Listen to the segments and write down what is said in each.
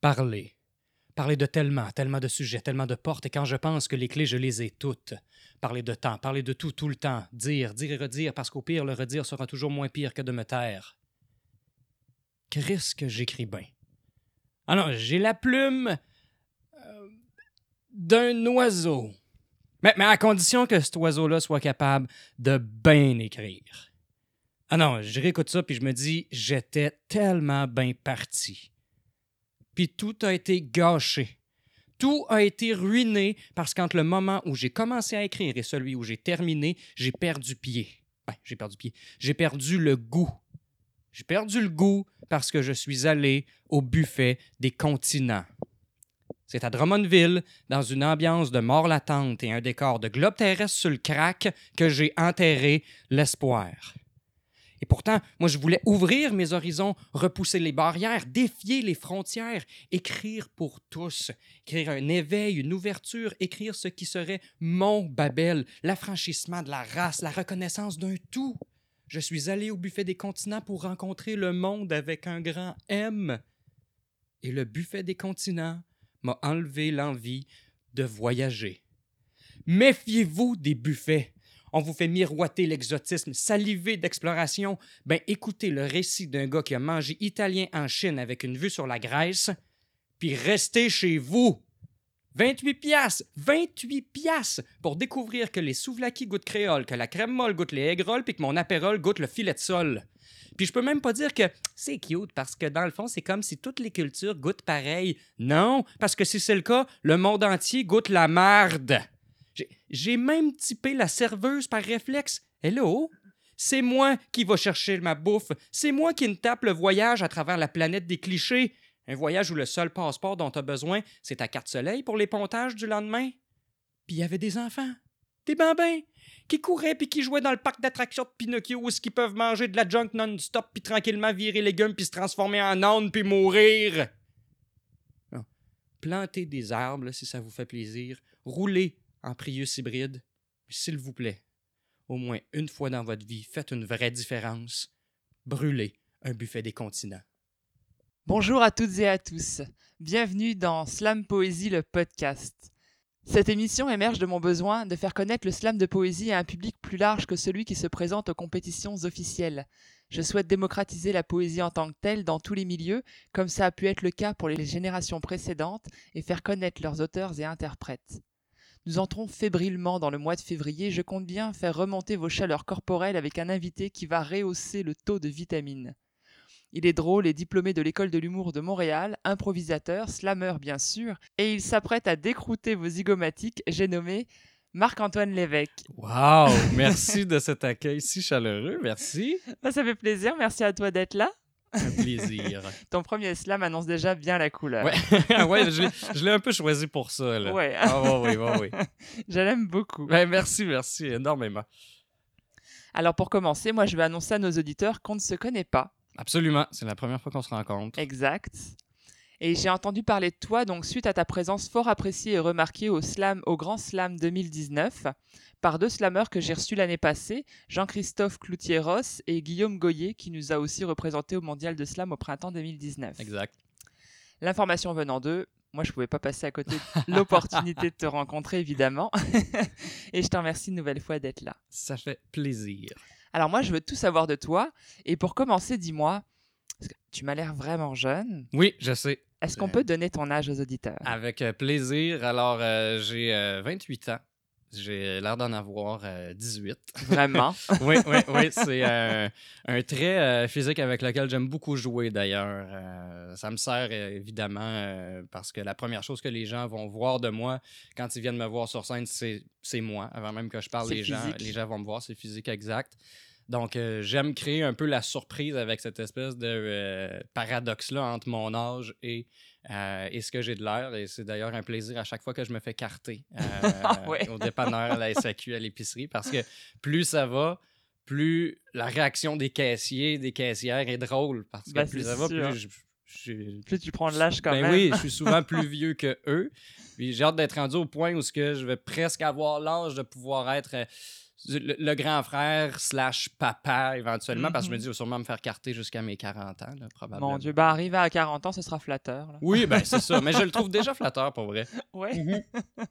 Parler. Parler de tellement, tellement de sujets, tellement de portes, et quand je pense que les clés, je les ai toutes. Parler de temps, parler de tout, tout le temps. Dire, dire et redire, parce qu'au pire, le redire sera toujours moins pire que de me taire. Qu'est-ce que j'écris bien? Ah non, j'ai la plume euh, d'un oiseau. Mais, mais à condition que cet oiseau-là soit capable de bien écrire. Ah non, je réécoute ça puis je me dis, j'étais tellement bien parti. Puis tout a été gâché. Tout a été ruiné parce qu'entre le moment où j'ai commencé à écrire et celui où j'ai terminé, j'ai perdu pied. Ben, j'ai perdu pied. J'ai perdu le goût. J'ai perdu le goût parce que je suis allé au buffet des continents. C'est à Drummondville, dans une ambiance de mort latente et un décor de globe terrestre sur le crack, que j'ai enterré l'espoir. Et pourtant, moi, je voulais ouvrir mes horizons, repousser les barrières, défier les frontières, écrire pour tous, écrire un éveil, une ouverture, écrire ce qui serait mon Babel, l'affranchissement de la race, la reconnaissance d'un tout. Je suis allé au buffet des continents pour rencontrer le monde avec un grand M. Et le buffet des continents m'a enlevé l'envie de voyager. Méfiez-vous des buffets. On vous fait miroiter l'exotisme, saliver d'exploration. Ben écoutez le récit d'un gars qui a mangé italien en Chine avec une vue sur la Grèce, puis restez chez vous. 28 piastres! 28 piastres! Pour découvrir que les souvlaki goûtent créole, que la crème molle goûte les egg puis que mon apérole goûte le filet de sol. Puis je peux même pas dire que c'est cute parce que dans le fond, c'est comme si toutes les cultures goûtent pareil. Non, parce que si c'est le cas, le monde entier goûte la marde. J'ai même typé la serveuse par réflexe. Hello? C'est moi qui va chercher ma bouffe. C'est moi qui me tape le voyage à travers la planète des clichés. Un voyage où le seul passeport dont tu as besoin, c'est ta carte soleil pour les pontages du lendemain. Puis il y avait des enfants, des bambins, qui couraient puis qui jouaient dans le parc d'attractions de Pinocchio où ils peuvent manger de la junk non-stop puis tranquillement virer légumes puis se transformer en âne puis mourir. Plantez des arbres si ça vous fait plaisir. Roulez en Prius hybride. S'il vous plaît, au moins une fois dans votre vie, faites une vraie différence. Brûlez un buffet des continents. Bonjour à toutes et à tous. Bienvenue dans Slam Poésie, le podcast. Cette émission émerge de mon besoin de faire connaître le slam de poésie à un public plus large que celui qui se présente aux compétitions officielles. Je souhaite démocratiser la poésie en tant que telle dans tous les milieux, comme ça a pu être le cas pour les générations précédentes, et faire connaître leurs auteurs et interprètes. Nous entrons fébrilement dans le mois de février, je compte bien faire remonter vos chaleurs corporelles avec un invité qui va rehausser le taux de vitamines. Il est drôle et diplômé de l'école de l'humour de Montréal, improvisateur, slammer bien sûr, et il s'apprête à décrouter vos zygomatiques, j'ai nommé Marc-Antoine Lévesque. Waouh, merci de cet accueil si chaleureux, merci. Ça fait plaisir, merci à toi d'être là. Un plaisir. Ton premier slam annonce déjà bien la couleur. Ouais, ouais je l'ai un peu choisi pour ça. Là. Ouais. Ah, oui, oui, oui. je l'aime beaucoup. merci, merci énormément. Alors pour commencer, moi je vais annoncer à nos auditeurs qu'on ne se connaît pas. Absolument, c'est la première fois qu'on se rencontre. Exact. Et j'ai entendu parler de toi donc suite à ta présence fort appréciée et remarquée au slam, au Grand Slam 2019, par deux slammeurs que j'ai reçus l'année passée, Jean-Christophe Cloutier-Ross et Guillaume Goyer, qui nous a aussi représenté au Mondial de Slam au printemps 2019. Exact. L'information venant d'eux, moi je pouvais pas passer à côté de l'opportunité de te rencontrer évidemment. et je te remercie une nouvelle fois d'être là. Ça fait plaisir. Alors moi, je veux tout savoir de toi. Et pour commencer, dis-moi, tu m'as l'air vraiment jeune. Oui, je sais. Est-ce qu'on peut donner ton âge aux auditeurs? Avec euh, plaisir. Alors, euh, j'ai 28 euh, ans. J'ai l'air d'en avoir 18. Vraiment? oui, oui, oui. C'est un trait physique avec lequel j'aime beaucoup jouer d'ailleurs. ça me sert évidemment parce que la première chose que les gens vont voir de moi quand ils viennent me voir sur scène, c'est moi. Avant même que je parle, les gens, les gens vont me voir, c'est physique exact. Donc, j'aime créer un peu la surprise avec cette espèce de paradoxe-là entre mon âge et euh, et ce que j'ai de l'air. Et c'est d'ailleurs un plaisir à chaque fois que je me fais carter euh, ah au dépanneur, à la SAQ, à l'épicerie, parce que plus ça va, plus la réaction des caissiers, des caissières est drôle. Parce que ben, plus ça va, plus je, plus tu prends de l'âge quand ben même. Oui, je suis souvent plus vieux que eux. Puis j'ai hâte d'être rendu au point où ce que je vais presque avoir l'âge de pouvoir être euh, le, le grand frère slash papa éventuellement, parce que je me Mhm. dis, je vais sûrement me faire carter jusqu'à mes 40 ans, là, probablement. Mon Dieu, bah arrivé à 40 ans, ce sera flatteur. là. Oui, ben c'est ça, mais je le trouve déjà flatteur pour vrai. Ouais. Mhm.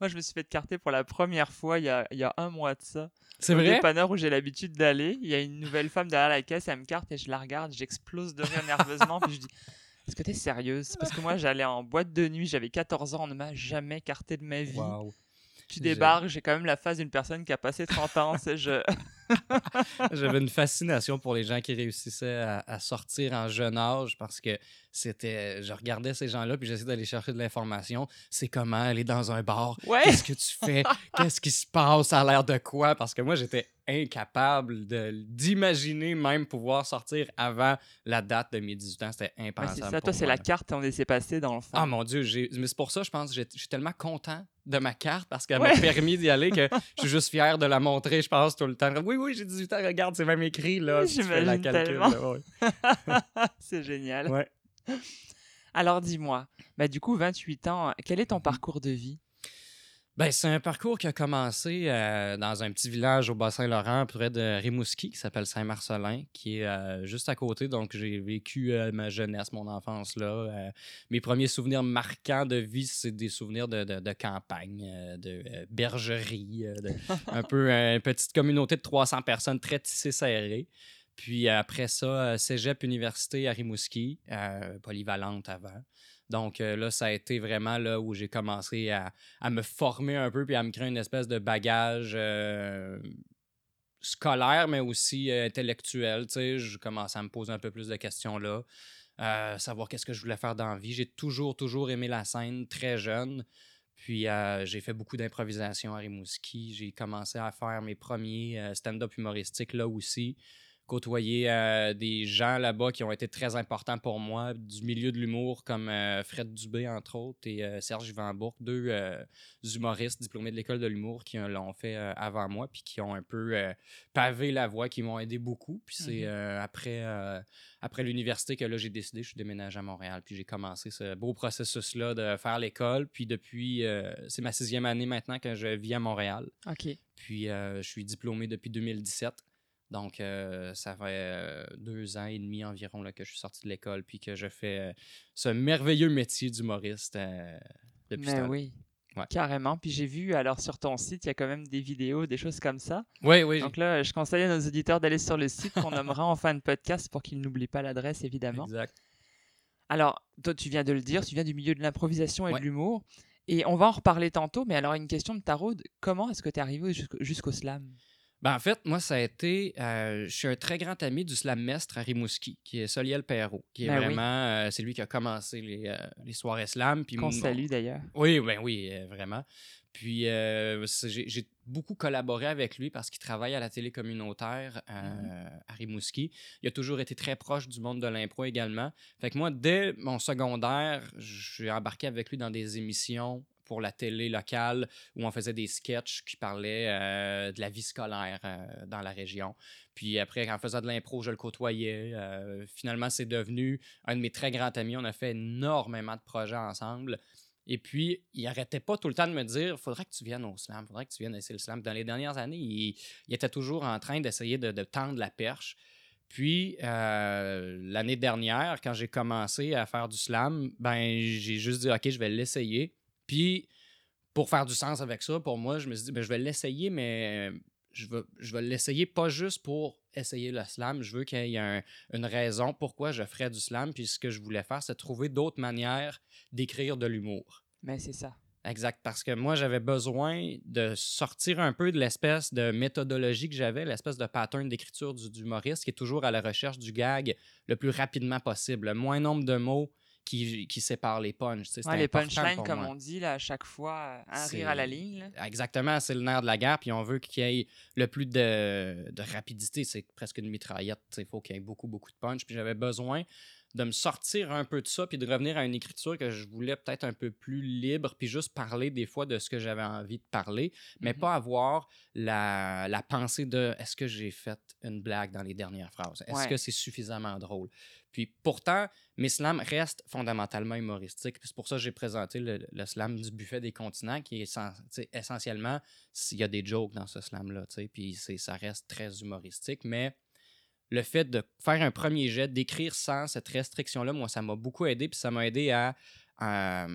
Moi, je me suis fait carter pour la première fois il y a, il y a un mois de ça. C'est vrai? dépanneur où j'ai l'habitude d'aller, il y a une nouvelle femme derrière la caisse, elle me carte et je la regarde, j'explose de rire nerveusement, puis je dis Est-ce que t'es sérieuse Parce que moi, j'allais en boîte de nuit, j'avais 14 ans, on ne m'a jamais carté de ma vie. Wow. Tu débarques, j'ai quand même la face d'une personne qui a passé 30 ans. c'est je... J'avais une fascination pour les gens qui réussissaient à, à sortir en jeune âge parce que c'était. Je regardais ces gens-là puis j'essayais d'aller chercher de l'information. C'est comment aller dans un bar? Ouais. Qu'est-ce que tu fais? Qu'est-ce qui se passe? Ça a l'air de quoi? Parce que moi, j'étais incapable d'imaginer même pouvoir sortir avant la date de mes 18 ans. C'était Ouais, impensable. c'est ça, toi, c'est la carte on s'est passé dans le fond. Ah mon Dieu, mais c'est pour ça, je pense, je suis tellement content de ma carte parce qu'elle Ouais. m'a permis d'y aller que je suis juste fier de la montrer, je pense, tout le temps. Oui, oui, j'ai 18 ans, regarde, c'est même écrit, là. Si tu fais la calcul, ouais. c'est génial. Ouais. Alors dis-moi, bah, du coup, 28 ans, quel est ton parcours de vie? Ben, c'est un parcours qui a commencé euh, dans un petit village au Bas-Saint-Laurent, près de Rimouski, qui s'appelle Saint-Marcelin, qui est euh, juste à côté. Donc, j'ai vécu euh, ma jeunesse, mon enfance là. Mes premiers souvenirs marquants de vie, c'est des souvenirs de, de- de campagne, de bergerie, de- un peu une petite communauté de 300 personnes très tissée serrée. Puis après ça, cégep université à Rimouski, polyvalente avant. Donc euh, là, ça a été vraiment là où j'ai commencé à, me former un peu puis à me créer une espèce de bagage euh, scolaire, mais aussi euh, intellectuel. Tu sais, je commençais à me poser un peu plus de questions là. Savoir qu'est-ce que je voulais faire dans la vie. J'ai toujours, toujours aimé la scène très jeune. Puis j'ai fait beaucoup d'improvisation à Rimouski. J'ai commencé à faire mes premiers stand-up humoristiques là aussi. Côtoyer euh, des gens là-bas qui ont été très importants pour moi, du milieu de l'humour, comme euh, Fred Dubé, entre autres, et euh, Serge Vanbourg, deux humoristes diplômés de l'école de l'humour qui l'ont fait avant moi, puis qui ont un peu pavé la voie, qui m'ont aidé beaucoup. Puis c'est Mhm. après, après l'université que là, j'ai décidé, je suis déménagé à Montréal, puis j'ai commencé ce beau processus-là de faire l'école. Puis depuis, c'est ma sixième année maintenant que je vis à Montréal. Ok. Puis je suis diplômé depuis 2017. Donc, euh, ça fait euh, deux ans et demi environ là, que je suis sorti de l'école, puis que je fais euh, ce merveilleux métier d'humoriste depuis Mais oui. Ouais. Carrément. Puis j'ai vu, alors sur ton site, il y a quand même des vidéos, des choses comme ça. Oui, oui. Donc là, je conseille à nos auditeurs d'aller sur le site qu'on nommera en fin de podcast pour qu'ils n'oublient pas l'adresse, évidemment. Exact. Alors, toi, tu viens de le dire, tu viens du milieu de l'improvisation et Ouais. de l'humour. Et on va en reparler tantôt, mais alors une question de tarot, comment est-ce que tu es arrivé jusqu'au slam? Ben, en fait, moi, ça a été. euh, je suis un très grand ami du slam mestre à Rimouski, qui est Soliel Perrault, qui est Ben oui. vraiment. euh, c'est lui qui a commencé les, euh, les soirées slam. Qu'on mon- salue d'ailleurs. Oui, ben oui, euh, vraiment. Puis j'ai beaucoup collaboré avec lui parce qu'il travaille à la télé communautaire euh, Mhm. à Rimouski. Il a toujours été très proche du monde de l'impro également. Fait que moi, dès mon secondaire, j'ai embarqué avec lui dans des émissions pour la télé locale où on faisait des sketchs qui parlaient euh, de la vie scolaire euh, dans la région. Puis après, en faisant de l'impro, je le côtoyais. Euh, finalement, c'est devenu un de mes très grands amis. On a fait énormément de projets ensemble. Et puis, il arrêtait pas tout le temps de me dire faudrait que tu viennes au slam, faudrait que tu viennes essayer le slam. Dans les dernières années, il, était toujours en train d'essayer de, tendre la perche. Puis, l'année dernière, quand j'ai commencé à faire du slam, ben, j'ai juste dit OK, je vais l'essayer. Puis, pour faire du sens avec ça, pour moi, je me suis dit ben, je vais l'essayer, mais je vais, je vais l'essayer pas juste pour essayer le slam. Je veux qu'il y ait un- une raison pourquoi je ferais du slam. Puis, ce que je voulais faire, c'est trouver d'autres manières d'écrire de l'humour. Mais c'est ça. Exact, parce que moi, j'avais besoin de sortir un peu de l'espèce de méthodologie que j'avais, l'espèce de pattern d'écriture du, du humoriste qui est toujours à la recherche du gag le plus rapidement possible. Le moins nombre de mots qui, qui séparent les Ouais, les punchlines, comme moi. on dit, là, à chaque fois, un C'est- rire à la ligne. là. Exactement, c'est le nerf de la guerre, puis on veut qu'il y ait le plus de, de rapidité. C'est presque une mitraillette. Il faut qu'il y ait beaucoup, beaucoup de punch. Puis j'avais besoin de me sortir un peu de ça, puis de revenir à une écriture que je voulais peut-être un peu plus libre, puis juste parler des fois de ce que j'avais envie de parler, mais Mhm. pas avoir la, la pensée de est-ce que j'ai fait une blague dans les dernières phrases? Est-ce Ouais. que c'est suffisamment drôle? Puis pourtant, mes slams restent fondamentalement humoristiques. C'est pour ça que j'ai présenté le, le slam du buffet des continents, qui est essentiellement, s'il y a des jokes dans ce slam-là, puis c'est- ça reste très humoristique, mais le fait de faire un premier jet, d'écrire sans cette restriction-là, moi, ça m'a beaucoup aidé, puis ça m'a aidé à, à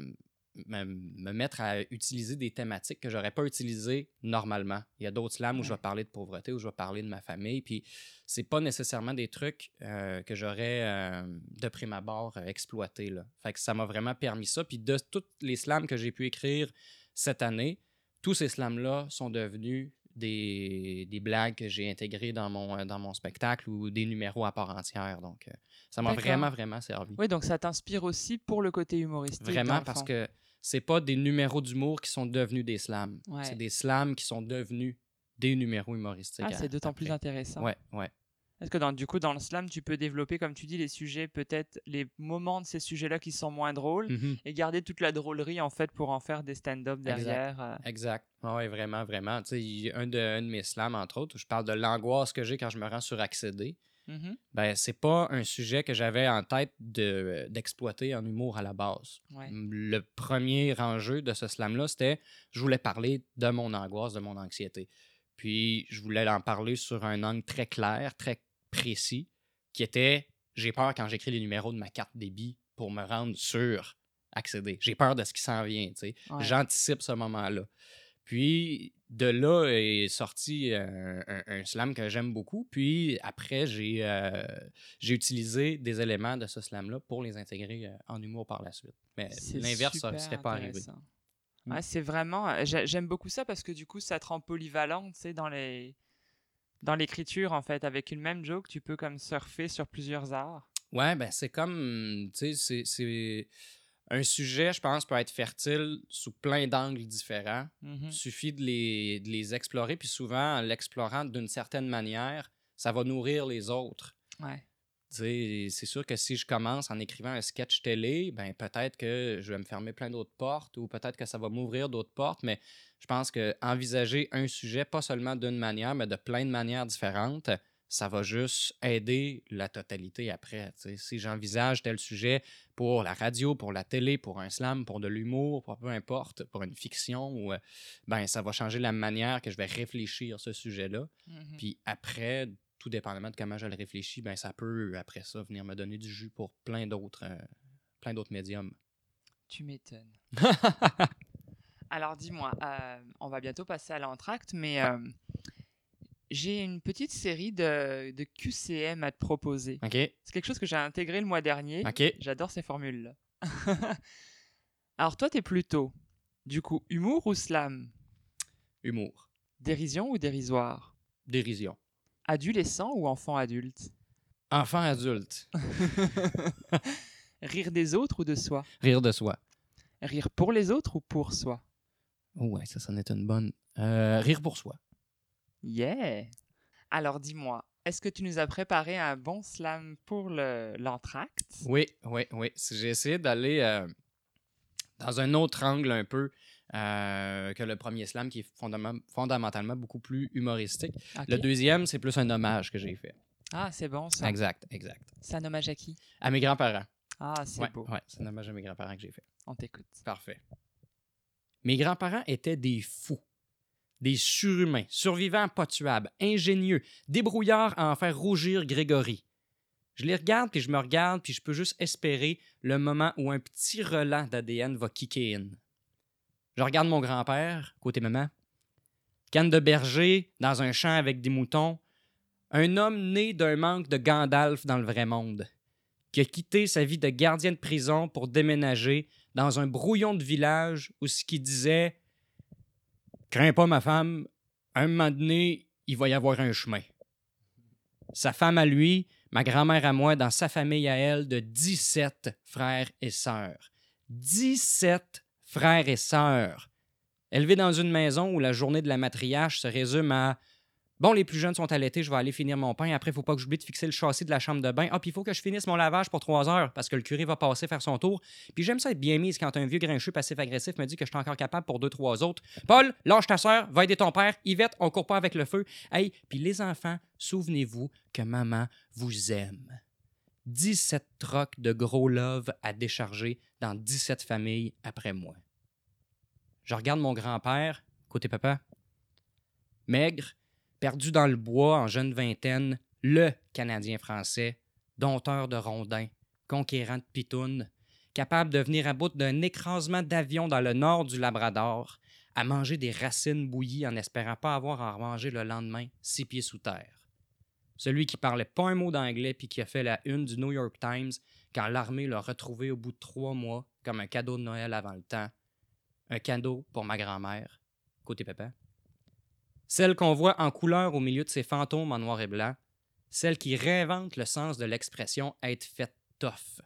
me, me mettre à utiliser des thématiques que j'aurais pas utilisées normalement. Il y a d'autres slams où je vais parler de pauvreté, où je vais parler de ma famille, puis c'est pas nécessairement des trucs euh, que j'aurais euh, de prime abord euh, exploité. Là. Fait que ça m'a vraiment permis ça. Puis de tous les slams que j'ai pu écrire cette année, tous ces slams-là sont devenus des, des blagues que j'ai intégrées dans mon, euh, dans mon spectacle ou des numéros à part entière. Donc, euh, ça m'a vraiment, vraiment servi. Oui, donc ça t'inspire aussi pour le côté humoristique. Vraiment, parce que c'est pas des numéros d'humour qui sont devenus des slams. Ouais. C'est des slams qui sont devenus des numéros humoristiques. Ah, c'est d'autant plus intéressant. Ouais, ouais. Parce que dans, du coup, dans le slam, tu peux développer, comme tu dis, les sujets, peut-être les moments de ces sujets-là qui sont moins drôles, Mhm. et garder toute la drôlerie, en fait, pour en faire des stand-up Exact. derrière. euh? Exact. Oui, vraiment, vraiment. Tu sais, un de, un de mes slams, entre autres, où je parle de l'angoisse que j'ai quand je me rends sur accéder. Mhm. Ben, c'est pas un sujet que j'avais en tête de- d'exploiter en humour à la base. Ouais. Le premier enjeu de ce slam-là, c'était je voulais parler de mon angoisse, de mon anxiété. Puis je voulais en parler sur un angle très clair, très précis, qui était j'ai peur quand j'écris les numéros de ma carte débit pour me rendre sur accéder. J'ai peur de ce qui s'en vient. Ouais. J'anticipe ce moment-là. Puis de là est sorti euh, un, un slam que j'aime beaucoup. Puis après, j'ai euh, j'ai utilisé des éléments de ce slam-là pour les intégrer euh, en humour par la suite. Mais l'inverse, ne serait pas arrivé. Mm. Ouais, c'est vraiment. j'ai- J'aime beaucoup ça parce que du coup, ça te rend polyvalent, dans les. Dans l'écriture, en fait, avec une même joke, tu peux comme surfer sur plusieurs arts. Ouais, ben c'est comme, tu sais, c'est- c'est un sujet, je pense, peut être fertile sous plein d'angles différents. Il suffit de les, de les explorer, puis souvent, en l'explorant d'une certaine manière, ça va nourrir les autres. Ouais. C'est sûr que si je commence en écrivant un sketch télé, ben peut-être que je vais me fermer plein d'autres portes ou peut-être que ça va m'ouvrir d'autres portes, mais je pense que envisager un sujet, pas seulement d'une manière, mais de plein de manières différentes, ça va juste aider la totalité après. Si j'envisage tel sujet pour la radio, pour la télé, pour un slam, pour de l'humour, pour peu importe, pour une fiction, ou, euh, ben ça va changer la manière que je vais réfléchir ce sujet-là. Mhm. Puis après, tout dépendamment de comment je le réfléchis, ben ça peut, après ça, venir me donner du jus pour plein d'autres euh, plein d'autres médiums. Tu m'étonnes. Alors dis-moi, euh, on va bientôt passer à l'entracte, mais euh, j'ai une petite série de, de QCM à te proposer. C'est quelque chose que j'ai intégré le mois dernier. J'adore ces formules-là. Alors toi, t'es plutôt, du coup, humour ou slam? Humour. Dérision ou dérisoire? Dérision. Adolescent ou enfant adulte? Enfant adulte. Rire des autres ou de soi? Rire de soi. Rire pour les autres ou pour soi? Oh ouais, ça, ça en est une bonne. Euh, rire pour soi. Yeah Alors dis-moi, est-ce que tu nous as préparé un bon slam pour le- l'entracte? Oui, oui, oui. J'ai essayé d'aller euh, dans un autre angle un peu euh, que le premier slam, qui est fondam- fondamentalement beaucoup plus humoristique. Le deuxième, c'est plus un hommage que j'ai fait. Ah, c'est bon ça. Exact, exact. C'est un hommage à qui? À mes grands-parents. Ah, c'est Ouais, beau. ouais, c'est un hommage à mes grands-parents que j'ai fait. On t'écoute. Parfait. Mes grands-parents étaient des fous, des surhumains, survivants pas tuables, ingénieux, débrouillards à en faire rougir Grégory. Je les regarde, puis je me regarde, puis je peux juste espérer le moment où un petit relent d'ADN va kicker in. Je regarde mon grand-père, côté maman. Canne de berger, dans un champ avec des moutons. Un homme né d'un manque de Gandalf dans le vrai monde, qui a quitté sa vie de gardien de prison pour déménager dans un brouillon de village où ce qui disait Crains pas ma femme, un moment donné, il va y avoir un chemin. Sa femme à lui, ma grand-mère à moi, dans sa famille à elle, de 17 frères et sœurs. 17 frères et sœurs. Élevés dans une maison où la journée de la matriarche se résume à Bon, les plus jeunes sont allaités, je vais aller finir mon pain. Après, il faut pas que j'oublie de fixer le châssis de la chambre de bain. Ah, puis il faut que je finisse mon lavage pour trois heures parce que le curé va passer faire son tour. Puis j'aime ça être bien mise quand un vieux grincheux passif-agressif me dit que je suis encore capable pour deux, trois autres. Paul, lâche ta soeur, va aider ton père. Yvette, on court pas avec le feu. Hey, puis les enfants, souvenez-vous que maman vous aime. 17 trocs de gros love à décharger dans 17 familles après moi. Je regarde mon grand-père, côté papa, maigre, perdu dans le bois en jeune vingtaine, le Canadien français, dompteur de rondins, conquérant de pitounes, capable de venir à bout d'un écrasement d'avion dans le nord du Labrador, à manger des racines bouillies en espérant pas avoir à en manger le lendemain, six pieds sous terre. Celui qui parlait pas un mot d'anglais puis qui a fait la une du New York Times quand l'armée l'a retrouvé au bout de trois mois comme un cadeau de Noël avant le temps. Un cadeau pour ma grand-mère, côté papa. Celle qu'on voit en couleur au milieu de ses fantômes en noir et blanc. Celle qui réinvente le sens de l'expression être faite tough.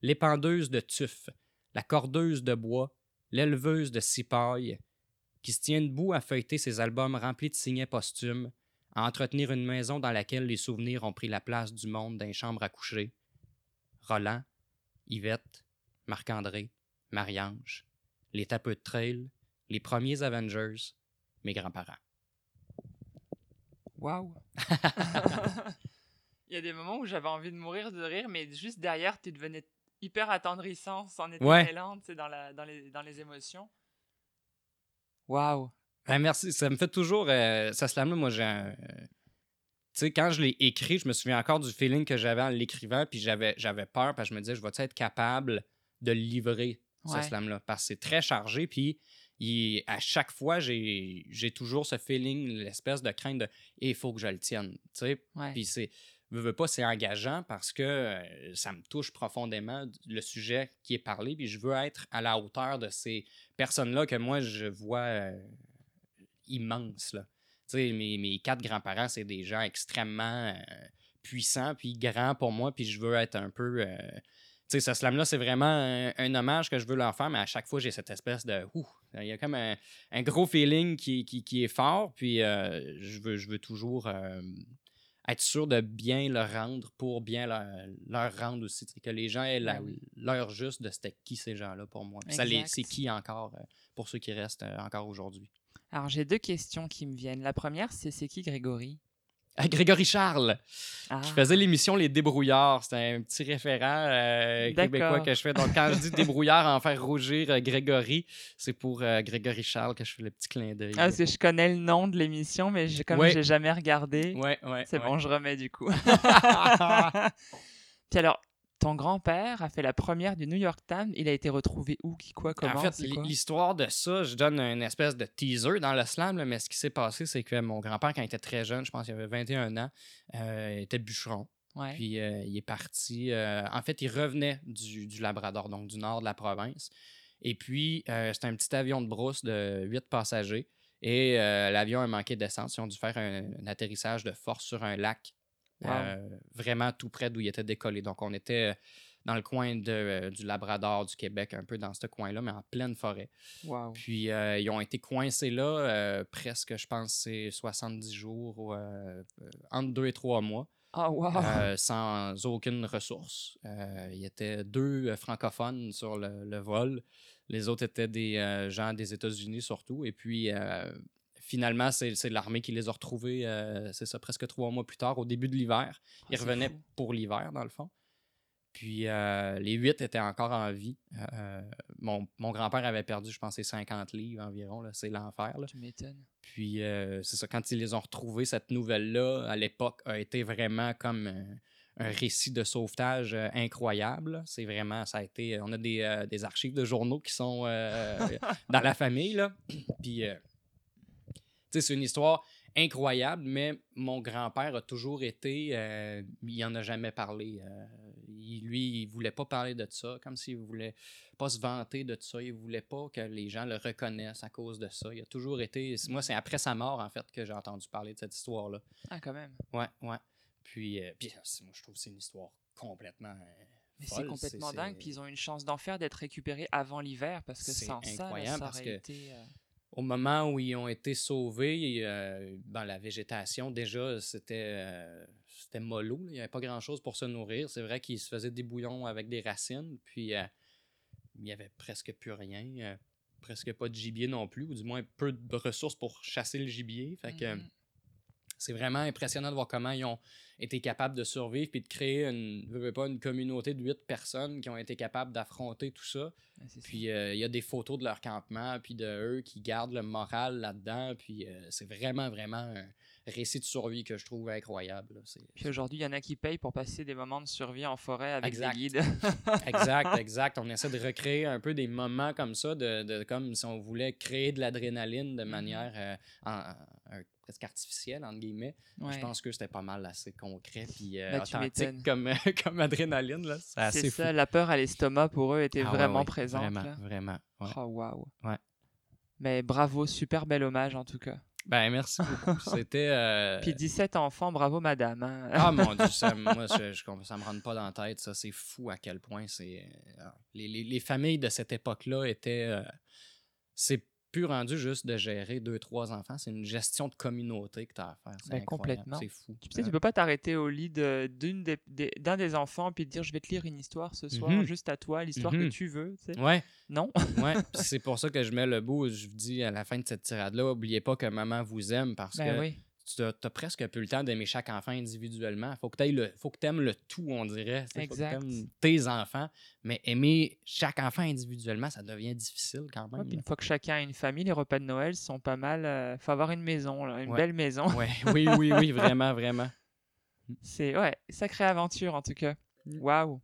L'épandeuse de tuf, la cordeuse de bois, l'éleveuse de cipaille, qui se tient debout à feuilleter ses albums remplis de signets posthumes, à entretenir une maison dans laquelle les souvenirs ont pris la place du monde d'un chambre à coucher. Roland, Yvette, Marc-André, Marie-Ange, les tapeux de trail, les premiers Avengers, mes grands-parents. Waouh! Il y a des moments où j'avais envie de mourir de rire, mais juste derrière, tu devenais hyper attendrissant, sans être Ouais. lente dans, la, dans, les, dans les émotions. Waouh! Ben, merci. Ça me fait toujours. Euh, ça slam là, moi, j'ai un. euh, Tu sais, quand je l'ai écrit, je me souviens encore du feeling que j'avais en l'écrivant, puis j'avais, j'avais peur, parce que je me disais, je vais être capable de le livrer, Ouais. ce slam-là? Parce que c'est très chargé, puis il- à chaque fois, j'ai, j'ai toujours ce feeling, l'espèce de crainte de il faut que je le tienne. Tu sais, Ouais. puis c'est. Veux, veux pas, c'est engageant parce que euh, ça me touche profondément le sujet qui est parlé, puis je veux être à la hauteur de ces personnes-là que moi je vois euh, immenses. Là. Mes, mes quatre grands-parents, c'est des gens extrêmement euh, puissants, puis grands pour moi, puis je veux être un peu. euh, tu sais, ce slam-là, c'est vraiment un, un hommage que je veux leur faire, mais à chaque fois, j'ai cette espèce de. Ouh, il y a comme un, un gros feeling qui, qui, qui est fort, puis euh, je, veux, je veux toujours être sûr de bien le rendre pour bien leur, leur rendre aussi. Que les gens aient la- Ben l'heure juste de c'était qui ces gens-là pour moi. C'est qui encore euh, pour ceux qui restent euh, encore aujourd'hui. Alors, j'ai deux questions qui me viennent. La première, c'est c'est qui Grégory? Ah, Grégory Charles, Ah, qui faisait l'émission Les Débrouillards. C'était un petit référent euh, québécois que je fais. Donc, quand je dis débrouillard en faire rougir euh, Grégory, c'est pour euh, Grégory Charles que je fais le petit clin d'œil. Ah, parce que je connais le nom de l'émission, mais comme Ouais. j'ai jamais regardé, ouais, ouais. c'est bon, je remets du coup. Puis alors, ton grand-père a fait la première du New York Times. Il a été retrouvé où, qui, quoi, comment? en fait, l'histoire de ça, je donne une espèce de teaser dans le slam, là, mais ce qui s'est passé, c'est que mon grand-père, quand il était très jeune, je pense qu'il avait 21 ans, euh, était bûcheron. Ouais. Puis euh, il est parti. euh, en fait, il revenait du, du Labrador, donc du nord de la province. Et puis, c'était un petit avion de brousse de 8 passagers. Et l'avion a manqué d'essence. Ils ont dû faire un, un atterrissage de force sur un lac, Wow. euh, vraiment tout près d'où il était décollé. Donc, on était dans le coin de, euh, du Labrador, du Québec, un peu dans ce coin-là, mais en pleine forêt. Wow. Puis, euh, ils ont été coincés là euh, presque, je pense, c'est 70 jours, ou, entre 2 et 3 mois Ah, wow. sans aucune ressource. Il y était deux francophones sur le, le vol. Les autres étaient des gens des États-Unis surtout. Et puis, finalement, c'est l'armée qui les a retrouvés, euh, c'est ça, presque trois mois plus tard, au début de l'hiver. Ils Ah, c'est revenaient fou. pour l'hiver, dans le fond. Puis, euh, les huit étaient encore en vie. Euh, mon mon grand-père avait perdu, je pense, ses 50 livres environ. C'est l'enfer. Tu m'étonnes. Puis euh, c'est ça, quand ils les ont retrouvés, cette nouvelle-là, à l'époque, a été vraiment comme un récit de sauvetage incroyable. C'est vraiment, ça a été, on a des, des archives de journaux qui sont dans la famille, là. Puis, c'est une histoire incroyable, mais mon grand-père a toujours été, euh, il en a jamais parlé. euh, il- lui, il voulait pas parler de ça, comme s'il voulait pas se vanter de ça. Il voulait pas que les gens le reconnaissent à cause de ça. Il a toujours été. Moi, c'est après sa mort, en fait, que j'ai entendu parler de cette histoire-là. Ah, quand même. Ouais, ouais. Puis, euh, puis, c'est- moi, je trouve que c'est une histoire complètement. Mais c'est complètement dingue. Puis ils ont une chance d'en faire d'être récupérés avant l'hiver parce que sans ça, incroyable ça parce aurait que- été. Au moment où ils ont été sauvés, euh, la végétation, déjà, c'était euh, c'était mollo. Il n'y avait pas grand-chose pour se nourrir. C'est vrai qu'ils se faisaient des bouillons avec des racines, puis euh, il n'y avait presque plus rien. euh, presque pas de gibier non plus, ou du moins peu de ressources pour chasser le gibier. Mhm. C'est vraiment impressionnant de voir comment ils ont été capables de survivre puis de créer une, veux pas, une communauté de huit personnes qui ont été capables d'affronter tout ça. Puis euh, il y a des photos de leur campement, puis de eux qui gardent le moral là-dedans. Puis euh, c'est vraiment, vraiment un récit de survie que je trouve incroyable. là. C'est- Puis aujourd'hui, il y en a qui payent pour passer des moments de survie en forêt avec Exact. des guides. exact, exact. On essaie de recréer un peu des moments comme ça, de, de- comme si on voulait créer de l'adrénaline de Mhm. manière euh, en- en- presque artificielle, entre guillemets. Ouais. Je pense que c'était pas mal assez concret puis euh, tu authentique comme, comme adrénaline. là. C'est assez C'est fou. ça, la peur à l'estomac pour eux était Ah vraiment ouais, présente. Vraiment, là. vraiment. ouais. Oh, waouh. Ouais. Mais bravo, super bel hommage en tout cas. Ben, merci beaucoup. C'était. euh, Puis 17 enfants, bravo madame. hein. Ah mon dieu, ça, moi, je, je, ça me rentre pas dans la tête. Ça, c'est fou à quel point c'est. euh, les, les- les familles de cette époque-là étaient. euh, c'est plus rendu juste de gérer deux, trois enfants. C'est une gestion de communauté que tu as à faire. C'est Ben, incroyable, complètement. C'est fou. Tu sais, tu peux pas t'arrêter au lit de- d'une des- des- d'un des, enfants puis te dire je vais te lire une histoire ce soir, Mhm. juste à toi, l'histoire que Mhm. tu veux. tu sais. Ouais, Non? ouais. C'est pour ça que je mets le bout. Je vous dis à la fin de cette tirade-là, oubliez pas que maman vous aime parce Ben que oui. Tu as, presque plus le temps d'aimer chaque enfant individuellement. Faut que tu aimes le tout, on dirait. Faut que t'aimes tes enfants, mais aimer chaque enfant individuellement, ça devient difficile quand même. une fois que chacun a une famille, les repas de Noël sont pas mal. euh, faut avoir une maison, là, une Ouais. belle maison. Ouais, oui, oui, oui, vraiment, vraiment. C'est ouais, sacrée aventure en tout cas. Mm. Waouh.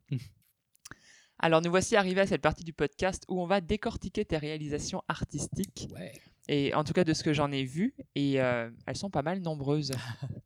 Alors nous voici arrivés à cette partie du podcast où on va décortiquer tes réalisations artistiques Ouais. Et en tout cas de ce que j'en ai vu et euh, elles sont pas mal nombreuses.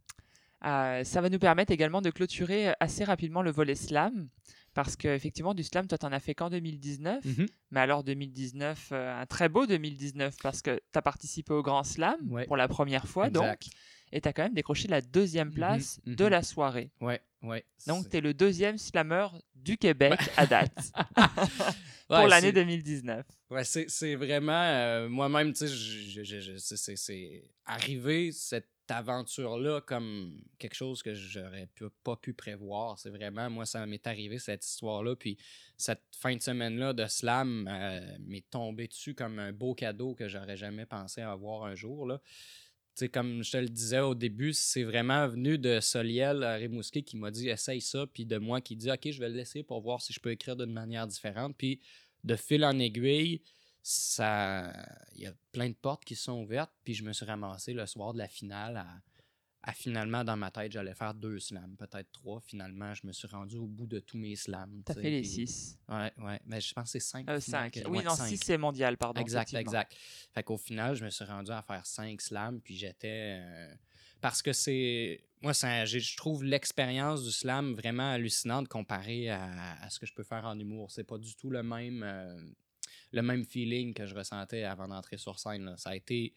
Euh, ça va nous permettre également de clôturer assez rapidement le volet slam parce qu'effectivement du slam toi t'en as fait qu'en 2019 Mhm. mais alors 2019 euh, un très beau 2019 parce que tu as participé au grand slam Ouais. pour la première fois donc Exact. Et tu as quand même décroché la deuxième Mhm, place de mhm. la soirée. Ouais, ouais. Donc, tu es le deuxième slammer du Québec à date pour Ouais, l'année c'est- 2019. Ouais, c'est c'est vraiment. euh, Moi-même, tu sais, c'est- c'est- c'est arrivé cette aventure-là comme quelque chose que j'aurais pas pu prévoir. C'est vraiment, moi, ça m'est arrivé, cette histoire-là. Puis cette fin de semaine-là de slam euh, m'est tombé dessus comme un beau cadeau que j'aurais jamais pensé avoir un jour. Là. Tu sais, comme je te le disais au début, c'est vraiment venu de Soliel à qui m'a dit essaye ça, puis de moi qui dit ok, je vais le laisser pour voir si je peux écrire d'une manière différente. Puis de fil en aiguille, ça, il y a plein de portes qui sont ouvertes, puis je me suis ramassé le soir de la finale à, à finalement dans ma tête, j'allais faire deux slams, peut-être trois. Finalement, je me suis rendu au bout de tous mes slams. Tu as tu fait les puis- 6. Ouais, ouais. Mais je pense que c'est cinq. Euh, finales 5. que- Oui, ouais, non, cinq. 6 c'est mondial, pardon. Exact, exact. Fait qu'au final, je me suis rendu à faire cinq slams, puis j'étais. euh, parce que c'est. Moi, ça- je trouve l'expérience du slam vraiment hallucinante comparée à, à ce que je peux faire en humour. C'est pas du tout le même, euh, le même feeling que je ressentais avant d'entrer sur scène. là. Ça a été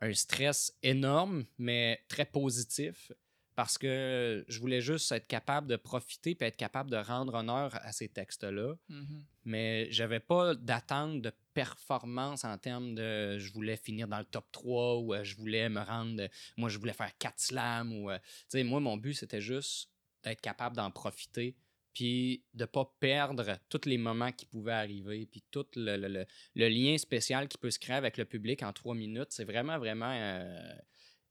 un stress énorme, mais très positif. Parce que je voulais juste être capable de profiter puis être capable de rendre honneur à ces textes-là Mhm. mais j'avais pas d'attente de performance en termes de je voulais finir dans le top 3 ou euh, je voulais me rendre moi je voulais faire 4 slams ou euh, tu sais moi mon but c'était juste d'être capable d'en profiter puis de pas perdre tous les moments qui pouvaient arriver puis tout le, le- lien spécial qui peut se créer avec le public en trois minutes c'est vraiment vraiment euh,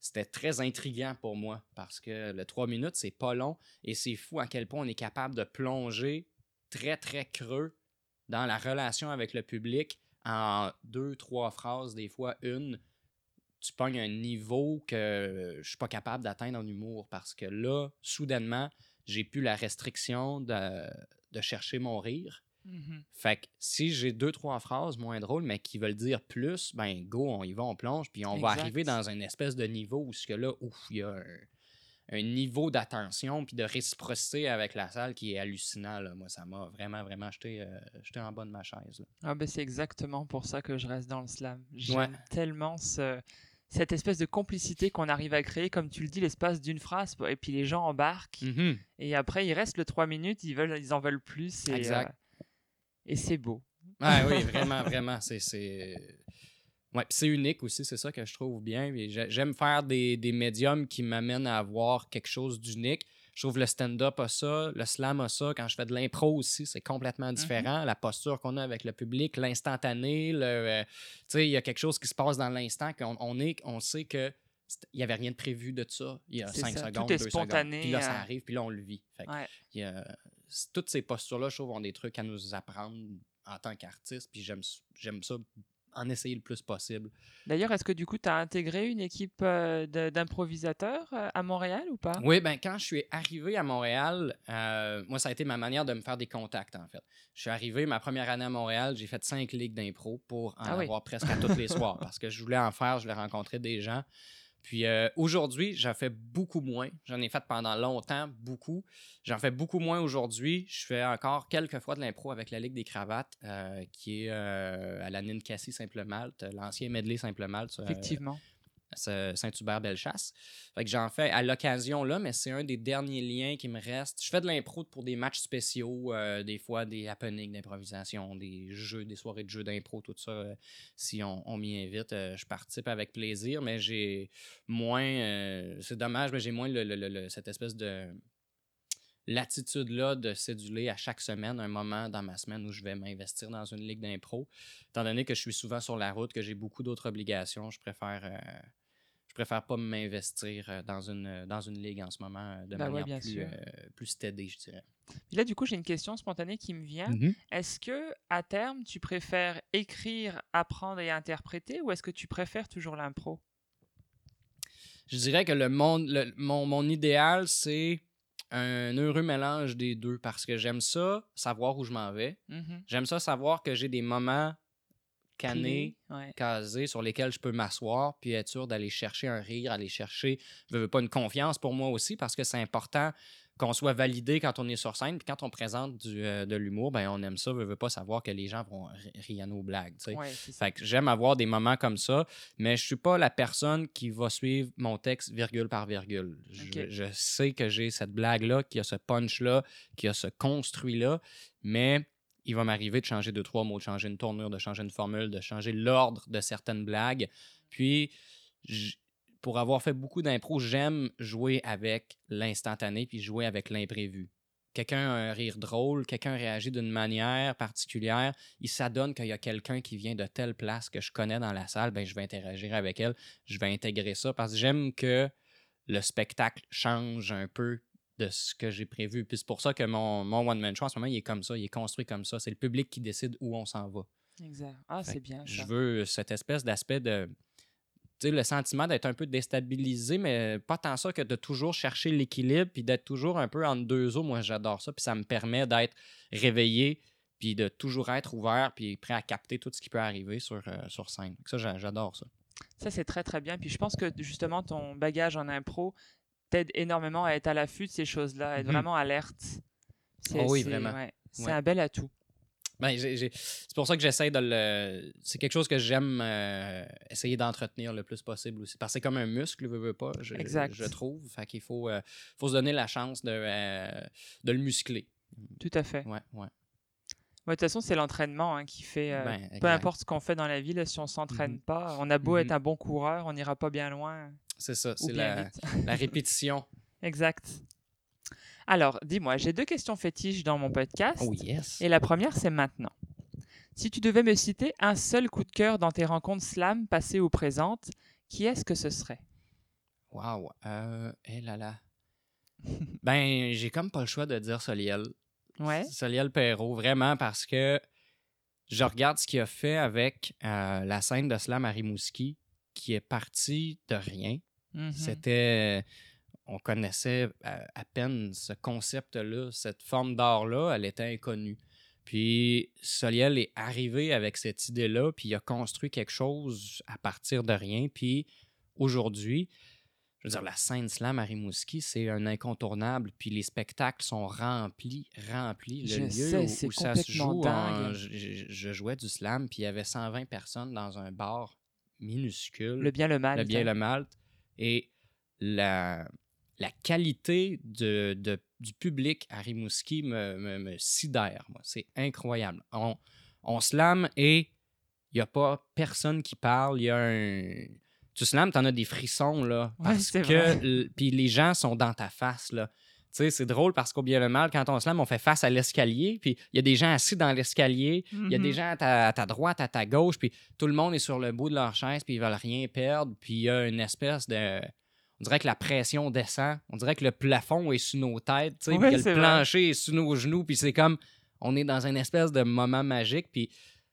c'était très intriguant pour moi parce que le 3 minutes c'est pas long et c'est fou à quel point on est capable de plonger très très creux dans la relation avec le public en deux, trois phrases, des fois une, tu pognes un niveau que je suis pas capable d'atteindre en humour parce que là, soudainement, j'ai plus la restriction de, de chercher mon rire. Mhm. Fait que si j'ai deux, trois phrases moins drôles, mais qui veulent dire plus, ben go, on y va, on plonge, puis on va arriver dans une espèce de niveau où ce que là, ouf, il y a un, un niveau d'attention puis de réciprocité avec la salle qui est hallucinant. là. Moi, ça m'a vraiment, vraiment jeté, euh, jeté en bas de ma chaise. là. Ah ben, c'est exactement pour ça que je reste dans le slam. J'aime Ouais. tellement ce- cette espèce de complicité qu'on arrive à créer, comme tu le dis, l'espace d'une phrase, et puis les gens embarquent, Mhm. et après il reste le 3 minutes, ils, veulent, ils en veulent plus, et, Exact. euh, et c'est beau. Ouais, oui, vraiment, vraiment. C'est. Ouais, c'est unique aussi, c'est ça que je trouve bien. J'aime faire des, des médiums qui m'amènent à avoir quelque chose d'unique. Je trouve le stand-up a ça, le slam a ça. Quand je fais de l'impro aussi, c'est complètement différent. La posture qu'on a avec le public, l'instantané, le, euh, tu sais, il y a quelque chose qui se passe dans l'instant qu'on on est, on sait que il n'y avait rien de prévu de ça il y a C'est 5 ça, tout secondes, est 2 spontané, secondes. Puis là, ça euh, arrive, puis là, on le vit. Fait que Ouais. il y a- toutes ces postures-là, je trouve, ont des trucs à nous apprendre en tant qu'artiste. Puis j'aime ça en essayer le plus possible. D'ailleurs, est-ce que du coup, tu as intégré une équipe euh, d'improvisateurs euh, à Montréal ou pas? Oui, ben quand je suis arrivé à Montréal, euh, moi, ça a été ma manière de me faire des contacts, en fait. Je suis arrivé, ma première année à Montréal, j'ai fait cinq ligues d'impro pour en Ah oui. avoir presque à tous les soirs parce que je voulais en faire, je voulais rencontrer des gens. Puis euh, aujourd'hui, j'en fais beaucoup moins. J'en ai fait pendant longtemps, beaucoup. J'en fais beaucoup moins aujourd'hui. Je fais encore quelques fois de l'impro avec la Ligue des cravates, euh, qui est euh, à la Ninkasi Simple-Malte, l'ancien medley Simple-Malte. sur, euh, Effectivement. Saint-Hubert-Bellechasse. Fait que j'en fais à l'occasion là, mais c'est un des derniers liens qui me reste. Je fais de l'impro pour des matchs spéciaux, euh, des fois des happenings d'improvisation, des jeux, des soirées de jeux d'impro, tout ça. euh, si on, m'y invite, euh, je participe avec plaisir, mais j'ai moins. c'est dommage, mais j'ai moins le- cette espèce de l'attitude-là de céduler à chaque semaine un moment dans ma semaine où je vais m'investir dans une ligue d'impro. Étant donné que je suis souvent sur la route, que j'ai beaucoup d'autres obligations, je préfère, préfère pas m'investir euh, dans une, dans une ligue en ce moment euh, de ouais, manière bien plus, sûr. euh, plus steady, je dirais. Puis là, du coup, j'ai une question spontanée qui me vient. Est-ce que, à terme, tu préfères écrire, apprendre et interpréter ou est-ce que tu préfères toujours l'impro? Je dirais que le monde, le- mon, mon idéal, c'est un heureux mélange des deux parce que j'aime ça, savoir où je m'en vais. Mhm. J'aime ça, savoir que j'ai des moments Clé, ouais. casés sur lesquels je peux m'asseoir puis être sûr d'aller chercher un rire, aller chercher, je veux pas une confiance pour moi aussi parce que c'est important qu'on soit validé quand on est sur scène puis quand on présente du, euh, de l'humour, ben on aime ça, veut, veut pas savoir que les gens vont ri- rire à nos blagues. Ouais. Fait que j'aime avoir des moments comme ça, mais je suis pas la personne qui va suivre mon texte virgule par virgule. Je, je sais que j'ai cette blague-là, qu'il y a ce punch-là, qu'il y a ce construit-là, mais il va m'arriver de changer deux, trois mots, de changer une tournure, de changer une formule, de changer l'ordre de certaines blagues. Puis, pour avoir fait beaucoup d'impro, j'aime jouer avec l'instantané puis jouer avec l'imprévu. Quelqu'un a un rire drôle, quelqu'un réagit d'une manière particulière, il s'adonne qu'il y a quelqu'un qui vient de telle place que je connais dans la salle, ben je vais interagir avec elle, je vais intégrer ça parce que j'aime que le spectacle change un peu de ce que j'ai prévu. Puis c'est pour ça que mon, mon one-man show en ce moment, il est comme ça, il est construit comme ça. C'est le public qui décide où on s'en va. Exact. Ah, c'est bien Je ça. veux cette espèce d'aspect de. Tu sais, le sentiment d'être un peu déstabilisé, mais pas tant ça que de toujours chercher l'équilibre puis d'être toujours un peu entre deux eaux. Moi, j'adore ça. Puis ça me permet d'être réveillé puis de toujours être ouvert puis prêt à capter tout ce qui peut arriver sur, euh, sur scène. Ça, j'a- j'adore ça. Ça, c'est très, très bien. Puis je pense que justement, ton bagage en impro t'aide énormément à être à l'affût de ces choses-là, à être Mhm. vraiment alerte. C'est- Oh oui, c'est- vraiment. ouais, C'est Ouais. un bel atout. Ben, j'ai- j'ai- C'est pour ça que j'essaie de le. C'est quelque chose que j'aime euh, essayer d'entretenir le plus possible aussi. Parce que c'est comme un muscle, veux, veux pas, je, Exact. je trouve. Fait qu'il faut, euh, faut se donner la chance de, euh, de le muscler. Tout à fait. Ouais, ouais. Ouais, De toute façon, c'est l'entraînement hein, qui fait. euh, Ben, peu importe ce qu'on fait dans la vie, là, si on s'entraîne Mhm. pas, on a beau Mhm. être un bon coureur, on n'ira pas bien loin C'est ça, c'est la, répétition. Exact. Alors, dis-moi, j'ai deux questions fétiches dans mon podcast. Oh yes. Et la première, c'est maintenant. Si tu devais me citer un seul coup de cœur dans tes rencontres slam passées ou présentes, qui est-ce que ce serait? Wow. Euh, eh là là. ben, j'ai comme pas le choix de dire Soliel. Ouais. Soliel Perrault, vraiment, parce que je regarde ce qu'il a fait avec euh, la scène de Slam à Rimouski, qui est partie de rien. Mhm. C'était. On connaissait à, à peine ce concept-là, cette forme d'art-là, elle était inconnue. Puis Soliel est arrivé avec cette idée-là, puis il a construit quelque chose à partir de rien. Puis aujourd'hui, je veux dire, la scène slam à Rimouski, c'est un incontournable. Puis les spectacles sont remplis, remplis. Le Je lieu sais, où, ça se joue, je, je- jouais du slam, puis il y avait 120 personnes dans un bar minuscule Le bien, le mal. le bien et le malte. Et la, la qualité de, de- du public à Rimouski me, me, me sidère, moi. C'est incroyable. On, on slam et il n'y a pas personne qui parle. Il y a un. Tu slams, t'en as des frissons, là. Parce que. Puis les gens sont dans ta face, là. Tu sais, c'est drôle parce qu'au bien le mal, quand on slam, on fait face à l'escalier, puis il y a des gens assis dans l'escalier, il y a des Mhm. gens à ta, à ta droite, à ta gauche, puis tout le monde est sur le bout de leur chaise, puis ils veulent rien perdre, puis il y a une espèce de... On dirait que la pression descend, on dirait que le plafond est sous nos têtes, tu sais, puis que le vrai. plancher est sous nos genoux, puis c'est comme... On est dans une espèce de moment magique, puis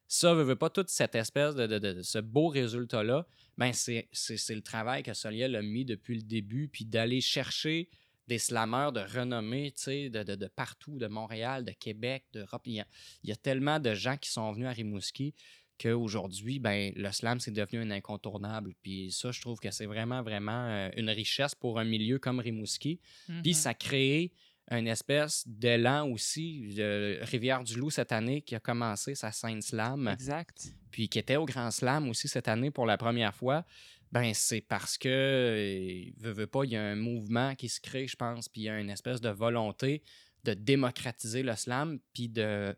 ça, veut, veut pas, toute cette espèce de, de- de- de ce beau résultat-là, ben c'est c'est- c'est le travail que Soliel a mis depuis le début, puis d'aller chercher des slammeurs de renommée, tu sais, de, de- de partout, de Montréal, de Québec, d'Europe. Il y, a, il y a tellement de gens qui sont venus à Rimouski qu'aujourd'hui, ben, le slam, c'est devenu un incontournable. Puis ça, je trouve que c'est vraiment, vraiment euh, une richesse pour un milieu comme Rimouski. Puis Mhm. ça a créé une espèce d'élan aussi. de Rivière-du-Loup, cette année, qui a commencé sa scène slam Exact. puis qui était au Grand Slam aussi cette année pour la première fois, ben c'est parce que, veut, pas, il y a un mouvement qui se crée, je pense, puis il y a une espèce de volonté de démocratiser le slam, puis de,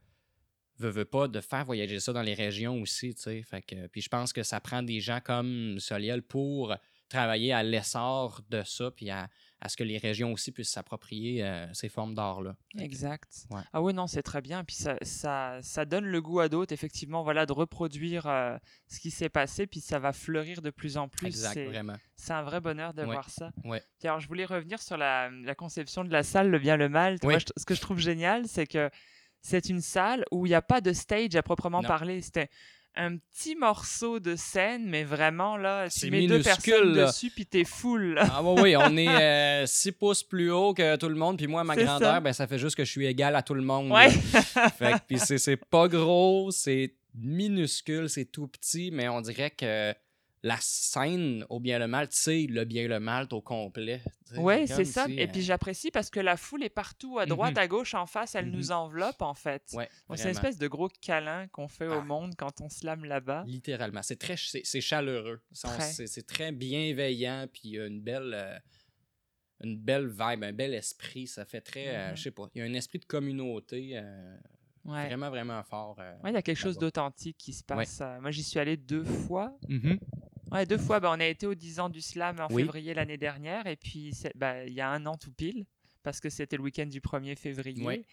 veut pas, de faire voyager ça dans les régions aussi, tu sais. Fait que, puis je pense que ça prend des gens comme Soliel pour travailler à l'essor de ça, puis à, à ce que les régions aussi puissent s'approprier euh, ces formes d'art-là. Exact. ouais. Ah oui, non, c'est très bien. Puis ça, ça, ça donne le goût à d'autres, effectivement, voilà, de reproduire euh, ce qui s'est passé, puis ça va fleurir de plus en plus. Exact, C'est- vraiment. C'est un vrai bonheur de Ouais, voir ça. ouais. Puis alors, je voulais revenir sur la, la conception de la salle, le bien, le mal. Oui. Moi, je- ce que je trouve génial, c'est que c'est une salle où il n'y a pas de stage à proprement Non. parler. C'était un petit morceau de scène, mais vraiment, là, tu mets deux personnes là. dessus, puis t'es full. là. Ah oui, oui, on est 6 pouces plus haut que tout le monde, puis moi, ma grandeur, ça. ben, ça fait juste que je suis égal à tout le monde. Ouais. fait que, puis c'est, c'est pas gros, c'est minuscule, c'est tout petit, mais on dirait que la scène, au bien le mal, tu sais, le bien le mal au complet. Ouais, c'est ça. Et euh, puis j'apprécie parce que la foule est partout, à droite, Mhm. à gauche, en face, elle Mhm. nous enveloppe en fait. ouais, c'est une espèce de gros câlin qu'on fait Ah. au monde quand on slame là-bas. Littéralement. C'est très c'est, chaleureux. C'est- Très. Bienveillant, puis il y a une belle. euh, une belle vibe, un bel esprit, ça fait très, euh, Mhm. je sais pas, il y a un esprit de communauté euh, Ouais. vraiment, vraiment fort. euh, Ouais, il y a quelque chose d'authentique qui se passe. Euh, Moi, j'y suis allé deux fois. Ouais, deux fois. Bah, on a été aux 10 ans du slam en Oui. février l'année dernière. Et puis, c'est- bah, il y a un an tout pile, parce que c'était le week-end du 1er février.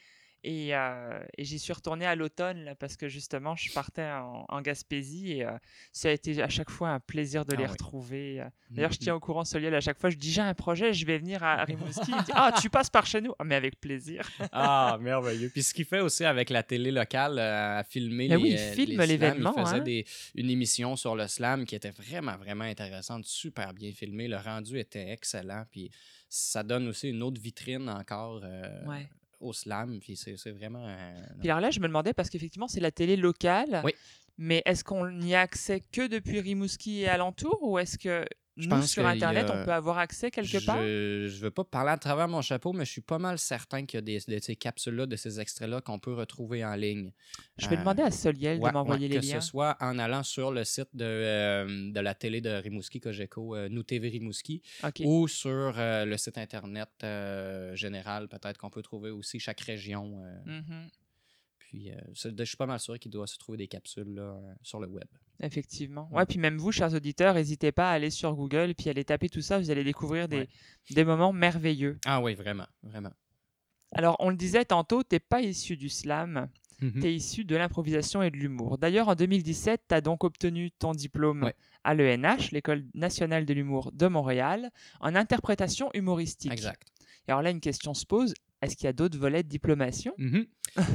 Et, euh, et j'y suis retourné à l'automne, parce que justement, je partais en, en Gaspésie. Et euh, ça a été à chaque fois un plaisir de Ah les oui. retrouver. D'ailleurs, je Mhm. tiens au courant Soliel à chaque fois. Je dis, j'ai un projet, je vais venir à Rimouski. Il me dit, ah, tu passes par chez nous? Ah, mais avec plaisir. Ah, merveilleux. Puis ce qu'il fait aussi avec la télé locale, euh, à filmer Ben les, oui, il euh, filme l'événement, Il faisait hein. des, une émission sur le slam qui était vraiment, vraiment intéressante, super bien filmée. Le rendu était excellent. Puis ça donne aussi une autre vitrine encore Ouais. Au slam. Puis c'est vraiment... euh, Puis alors là, je me demandais, parce qu'effectivement, c'est la télé locale. Oui. Mais est-ce qu'on n'y a accès que depuis Rimouski et alentour ou est-ce que nous, pense sur Internet, a- on peut avoir accès quelque je, part? Je veux pas parler à travers mon chapeau, mais je suis pas mal certain qu'il y a des, de ces capsules-là, de ces extraits-là qu'on peut retrouver en ligne. Je vais Euh, demander à Soliel Ouais, de m'envoyer ouais, les que liens. ce soit en allant sur le site de, euh, de la télé de Rimouski Cogeco, euh, Nous TV Rimouski, ou sur euh, le site internet euh, général, peut-être qu'on peut trouver aussi chaque région. euh, Mhm. Puis euh, je suis pas mal sûr qu'il doit se trouver des capsules là, euh, sur le web. Effectivement. Ouais, puis même vous, chers auditeurs, n'hésitez pas à aller sur Google puis aller taper tout ça. Vous allez découvrir des, Ouais. des moments merveilleux. Ah oui, vraiment, vraiment. Alors, on le disait tantôt, t'es pas issu du slam, Mhm. tu es issu de l'improvisation et de l'humour. D'ailleurs, en 2017, tu as donc obtenu ton diplôme Ouais. à l'ENH, l'École nationale de l'humour de Montréal, en interprétation humoristique. Exact. Et alors là, une question se pose, est-ce qu'il y a d'autres volets de diplomation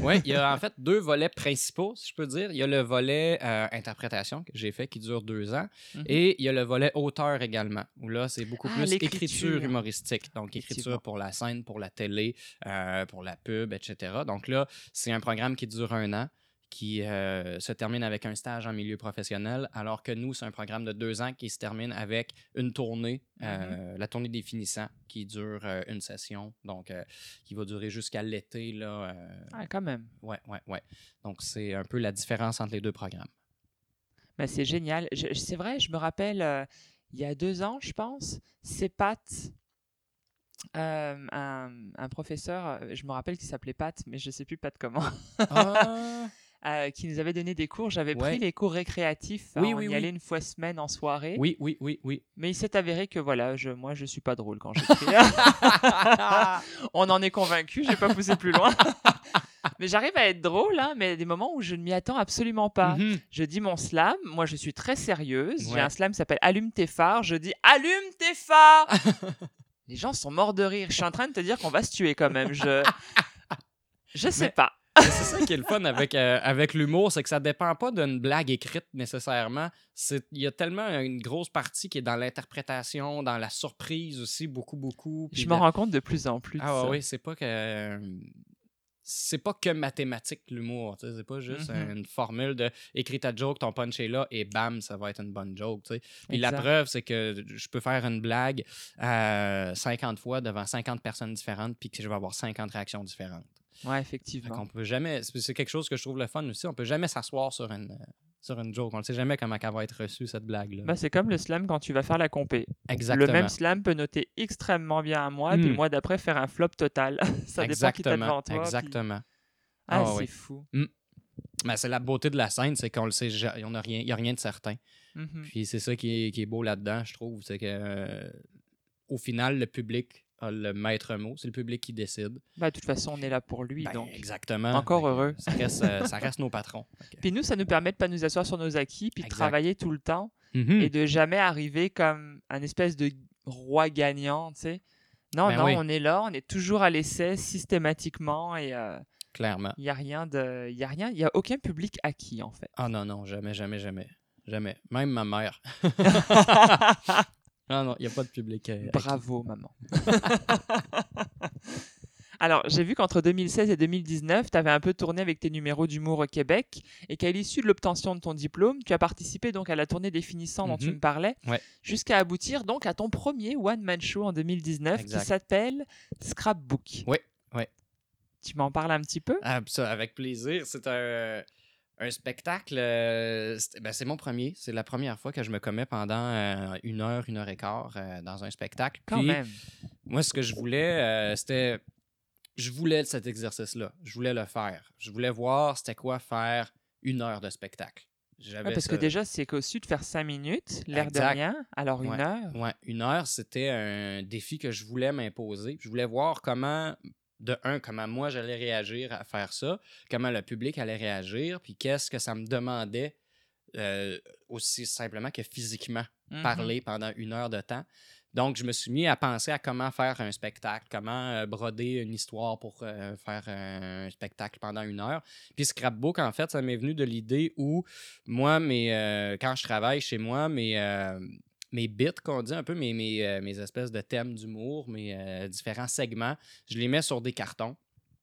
Oui, il y a en fait deux volets principaux, si je peux dire. Il y a le volet euh, interprétation que j'ai fait qui dure deux ans Mhm. et il y a le volet auteur également, où là, c'est beaucoup Ah, plus écriture humoristique. Donc, écriture pour la scène, pour la télé, euh, pour la pub, etc. Donc là, c'est un programme qui dure un an qui euh, se termine avec un stage en milieu professionnel, alors que nous, c'est un programme de deux ans qui se termine avec une tournée, euh, la tournée des finissants, qui dure euh, une session, donc qui va durer jusqu'à l'été. Là, Ah, quand même. Ouais, ouais, ouais. Donc, c'est un peu la différence entre les deux programmes. Ben, c'est génial. C'est vrai, je me rappelle, il y a deux ans, je pense, c'est Pat, euh, un, un professeur, je me rappelle qu'il s'appelait Pat, mais je sais plus Pat comment. Ah, euh, qui nous avait donné des cours. J'avais Ouais. pris les cours récréatifs. Oui, oui, y oui. allait une fois semaine en soirée. Oui, oui, oui, oui. Mais il s'est avéré que voilà, je, moi, je suis pas drôle quand j'écris. on en est convaincu, je vais pas pousser plus loin. mais j'arrive à être drôle, hein, mais il y a des moments où je ne m'y attends absolument pas. Mhm. Je dis mon slam, moi je suis très sérieuse. J'ai Ouais. un slam qui s'appelle Allume tes phares. Je dis Allume tes phares Les gens sont morts de rire. Je suis en train de te dire qu'on va se tuer quand même. Je, je sais Mais- pas. C'est ça qui est le fun avec, euh, avec l'humour, c'est que ça dépend pas d'une blague écrite nécessairement. Il y a tellement une grosse partie qui est dans l'interprétation, dans la surprise aussi, beaucoup, beaucoup. Je m'en la- rends compte de plus en plus. de Ah ça. oui, c'est pas que. C'est pas que mathématique l'humour, c'est pas juste Mhm. une formule de écris ta joke, ton punch est là et bam, ça va être une bonne joke. Puis la preuve, c'est que je peux faire une blague euh, 50 fois devant 50 personnes différentes puis que je vais avoir 50 réactions différentes. Ouais, Fait effectivement. qu'on peut jamais. C'est c'est quelque chose que je trouve le fun aussi. On peut jamais s'asseoir sur une, sur une joke. On ne sait jamais comment elle va être reçue, cette blague-là. Bah, c'est comme le slam quand tu vas faire la compé. Exactement. Le même slam peut noter extrêmement bien un mois, puis Mm. le mois d'après faire un flop total. ça dépend qui Exactement. devant toi. puis- Exactement. Ah, Ah, c'est oui. fou. Mais c'est la beauté de la scène, c'est qu'on le sait, ja- on a rien, il n'y a rien de certain. Mhm. Puis c'est ça qui est, qui est beau là-dedans, je trouve. C'est que euh, au final, le public a le maître mot. C'est le public qui décide. Bah, de toute façon, on est là pour lui, Ben, donc. Exactement. Encore heureux. Ça reste, euh, ça reste nos patrons. Que- Puis nous, ça nous permet de pas nous asseoir sur nos acquis, puis de travailler tout le temps Mhm. et de jamais arriver comme un espèce de roi gagnant, tu sais. Non, Ben non, oui. on est là, on est toujours à l'essai systématiquement et euh, Clairement. il y a rien de, il y a rien, il y a aucun public acquis en fait. Ah non, non, jamais, jamais, jamais. Jamais. Même ma mère. Non, non, il n'y a pas de public. euh. Bravo, maman. Alors, j'ai vu qu'entre 2016 et 2019, tu avais un peu tourné avec tes numéros d'humour au Québec et qu'à l'issue de l'obtention de ton diplôme, tu as participé donc à la tournée des finissants dont tu Mhm. me parlais, Ouais. jusqu'à aboutir donc à ton premier one-man show en 2019 Exact. qui s'appelle Scrapbook. Ouais, ouais. Tu m'en parles un petit peu? Ah, ça, avec plaisir. C'est un, un spectacle. euh, c'est ben, c'est mon premier. C'est la première fois que je me commets pendant euh, une heure, une heure et quart euh, dans un spectacle. Quand Puis, même. moi, ce que je voulais, c'était. Je voulais cet exercice-là. Je voulais le faire. Je voulais voir c'était quoi faire une heure de spectacle. Ouais, parce ça- que déjà, c'est qu'au-dessus de faire 5 minutes, l'air de rien, alors une Ouais. heure. Ouais, une heure, c'était un défi que je voulais m'imposer. Je voulais voir comment, de un, comment moi j'allais réagir à faire ça, comment le public allait réagir, puis qu'est-ce que ça me demandait euh, aussi simplement que physiquement Mhm. parler pendant une heure de temps. Donc, je me suis mis à penser à comment faire un spectacle, comment euh, broder une histoire pour euh, faire un spectacle pendant une heure. Puis Scrapbook, en fait, ça m'est venu de l'idée où moi, mes, quand je travaille chez moi, mes, mes bits, qu'on dit un peu, mes, mes, euh, mes espèces de thèmes d'humour, mes euh, différents segments, je les mets sur des cartons.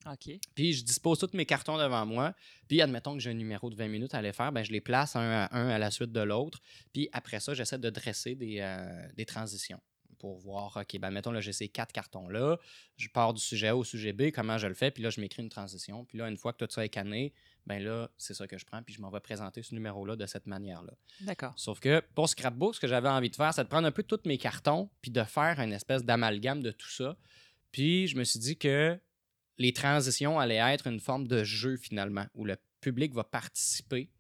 OK. Puis je dispose tous mes cartons devant moi. Puis admettons que j'ai un numéro de 20 minutes à aller faire, ben, je les place un à un à la suite de l'autre. Puis après ça, j'essaie de dresser des, euh, des transitions pour voir, OK, ben mettons, là, j'ai ces quatre cartons-là. Je pars du sujet A au sujet B, comment je le fais? Puis là, je m'écris une transition. Puis là, une fois que tout ça est canné, ben là, c'est ça que je prends. Puis je m'en vais présenter ce numéro-là de cette manière-là. D'accord. Sauf que pour Scrapbook, ce que j'avais envie de faire, c'est de prendre un peu tous mes cartons, puis de faire une espèce d'amalgame de tout ça. Puis je me suis dit que les transitions allaient être une forme de jeu finalement, où le public va participer,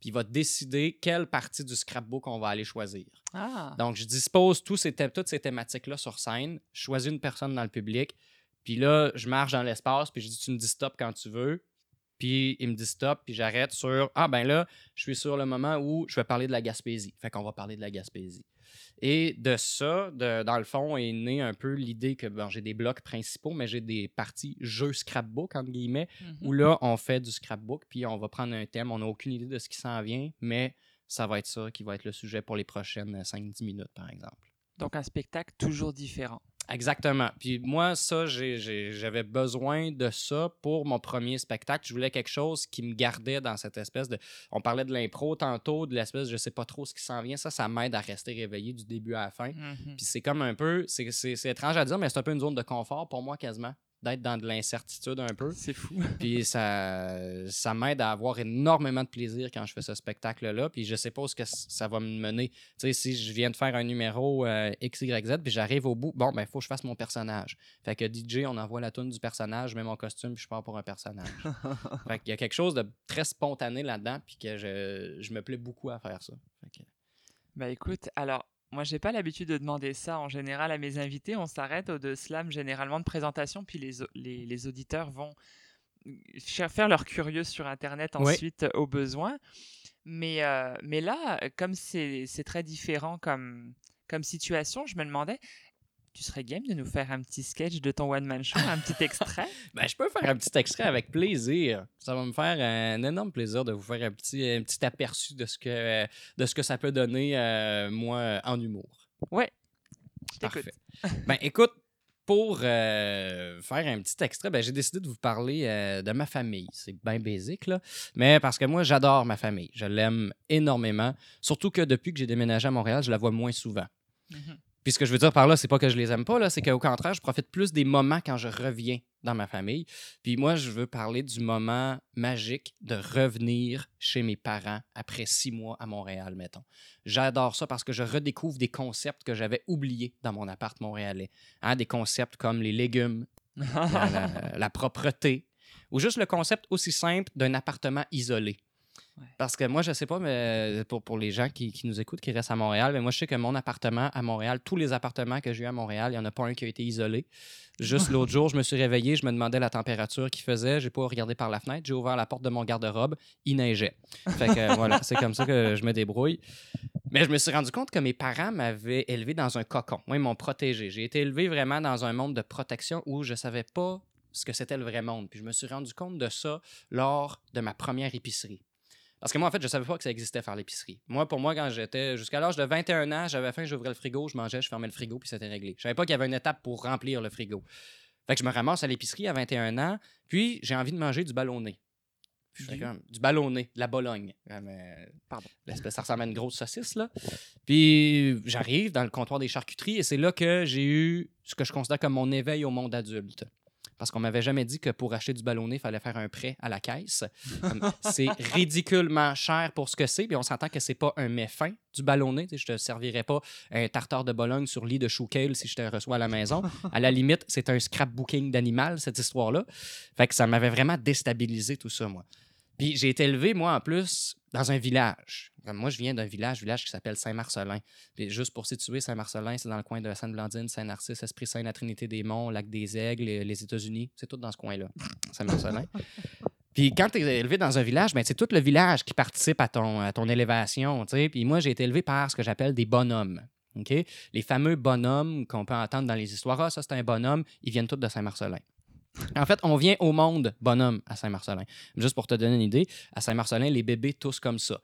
puis va décider quelle partie du scrapbook on va aller choisir. Ah. Donc je dispose tous ces toutes ces thématiques-là sur scène, je choisis une personne dans le public, puis là, je marche dans l'espace, puis je dis tu me dis stop quand tu veux. Puis il me dit stop, puis j'arrête sur Ah ben là, je suis sur le moment où je vais parler de la Gaspésie. Fait qu'on va parler de la Gaspésie. Et de ça, de- dans le fond, est née un peu l'idée que bon, j'ai des blocs principaux, mais j'ai des parties jeux scrapbook, entre guillemets, Mhm. où là, on fait du scrapbook, puis on va prendre un thème. On n'a aucune idée de ce qui s'en vient, mais ça va être ça qui va être le sujet pour les prochaines 5-10 minutes, par exemple. Donc un spectacle toujours différent. Exactement. Puis moi, ça, j'avais besoin de ça pour mon premier spectacle. Je voulais quelque chose qui me gardait dans cette espèce de. On parlait de l'impro tantôt, de l'espèce, je sais pas trop ce qui s'en vient. Ça, ça m'aide à rester réveillé du début à la fin. Mhm. Puis c'est comme un peu. C'est c'est- c'est étrange à dire, mais c'est un peu une zone de confort pour moi quasiment. D'être dans de l'incertitude un peu. C'est fou. Puis ça, ça m'aide à avoir énormément de plaisir quand je fais ce spectacle-là. Puis je sais pas où ce que ça va me mener. Tu sais, si je viens de faire un numéro euh, X, Y, Z, puis j'arrive au bout, bon, ben, il faut que je fasse mon personnage. Fait que DJ, on envoie la tune du personnage, je mets mon costume, puis je pars pour un personnage. fait qu'il y a quelque chose de très spontané là-dedans, puis que je, je me plais beaucoup à faire ça. Fait que- Bah écoute, alors moi j'ai pas l'habitude de demander ça en général à mes invités. On s'arrête au de slam généralement de présentation, puis les, les, les auditeurs vont faire leur curieux sur internet ensuite euh, au besoin. Mais, euh, mais là, comme c'est c'est très différent comme, comme situation, je me demandais, tu serais game de nous faire un petit sketch de ton one-man show, un petit extrait? Ben, je peux faire un petit extrait avec plaisir. Ça va me faire un énorme plaisir de vous faire un petit, un petit aperçu de ce que, de ce que ça peut donner, euh, moi, en humour. Ouais. Parfait. ben, écoute, pour euh, faire un petit extrait, ben, j'ai décidé de vous parler euh, de ma famille. C'est bien basique, là. Mais parce que moi, j'adore ma famille. Je l'aime énormément. Surtout que depuis que j'ai déménagé à Montréal, je la vois moins souvent. Mhm. Puis ce que je veux dire par là, c'est pas que je les aime pas, là, c'est qu'au contraire, je profite plus des moments quand je reviens dans ma famille. Puis moi, je veux parler du moment magique de revenir chez mes parents après six mois à Montréal, mettons. J'adore ça parce que je redécouvre des concepts que j'avais oubliés dans mon appart montréalais. Hein, des concepts comme les légumes, la, la- la propreté, ou juste le concept aussi simple d'un appartement isolé. Ouais. Parce que moi, je sais pas, mais pour, pour les gens qui, qui nous écoutent, qui restent à Montréal, mais moi, je sais que mon appartement à Montréal, tous les appartements que j'ai eu à Montréal, il n'y en a pas un qui a été isolé. Juste l'autre jour, je me suis réveillé, je me demandais la température qu'il faisait. J'ai pas regardé par la fenêtre, j'ai ouvert la porte de mon garde-robe, il neigeait. Fait que euh, voilà, c'est comme ça que je me débrouille. Mais je me suis rendu compte que mes parents m'avaient élevé dans un cocon. Moi, ils m'ont protégé. J'ai été élevé vraiment dans un monde de protection où je savais pas ce que c'était le vrai monde. Puis je me suis rendu compte de ça lors de ma première épicerie. Parce que moi, en fait, je savais pas que ça existait faire l'épicerie. Moi, pour moi, quand j'étais jusqu'à l'âge de 21 ans, j'avais faim, j'ouvrais le frigo, je mangeais, je fermais le frigo, puis c'était réglé. Je savais pas qu'il y avait une étape pour remplir le frigo. Fait que je me ramasse à l'épicerie à 21 ans, puis j'ai envie de manger du ballonné. Puis Du- comme, du ballonné, de la Bologne. Euh, Pardon. l'espèce- ça ressemble à une grosse saucisse, là. Puis j'arrive dans le comptoir des charcuteries et c'est là que j'ai eu ce que je considère comme mon éveil au monde adulte. Parce qu'on m'avait jamais dit que pour acheter du ballonné, il fallait faire un prêt à la caisse. C'est ridiculement cher pour ce que c'est. Puis on s'entend que c'est pas un méfin du ballonné. Je te servirais pas un tartare de Bologne sur lit de chou kale si je te reçois à la maison. À la limite, c'est un scrapbooking d'animal, cette histoire-là. Fait que ça m'avait vraiment déstabilisé tout ça, moi. Puis j'ai été élevé, moi, en plus, dans un village. Moi, je viens d'un village, village qui s'appelle Saint-Marcelin. Juste pour situer, Saint-Marcelin, c'est dans le coin de Sainte-Blandine, Saint-Narcisse, Esprit-Saint, la Trinité-des-Monts, Lac des Aigles, les États-Unis. C'est tout dans ce coin-là, Saint-Marcelin. Puis quand tu es élevé dans un village, ben, c'est tout le village qui participe à ton, à ton élévation. Puis moi, j'ai été élevé par ce que j'appelle des bonhommes. Les fameux bonhommes qu'on peut entendre dans les histoires. Ah, ça, c'est un bonhomme. Ils viennent tous de Saint-Marcelin. En fait, on vient au monde bonhomme à Saint-Marcelin. Juste pour te donner une idée, à Saint-Marcelin, les bébés tous comme ça.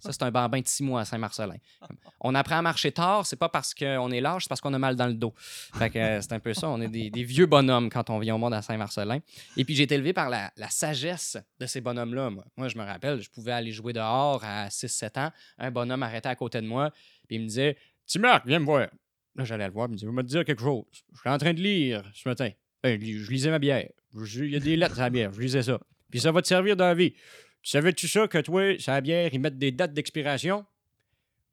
Ça, c'est un bambin de six mois à Saint-Marcelin. On apprend à marcher tard, c'est pas parce qu'on est large, c'est parce qu'on a mal dans le dos. Fait que euh, c'est un peu ça, on est des, vieux bonhommes quand on vient au monde à Saint-Marcelin. Et puis j'ai été élevé par la, sagesse de ces bonhommes-là. Moi. moi, je me rappelle, je pouvais aller jouer dehors à 6-7 ans. Un bonhomme arrêtait à côté de moi, puis il me disait Marc, viens me voir. Là, j'allais le voir, il me disait Va me dire quelque chose. Je suis en train de lire ce matin. Ben, je lisais ma bière. Je- Il y a des lettres à la bière, je lisais ça. Puis ça va te servir dans la vie. Tu savais-tu ça que toi, sur la bière, ils mettent des dates d'expiration?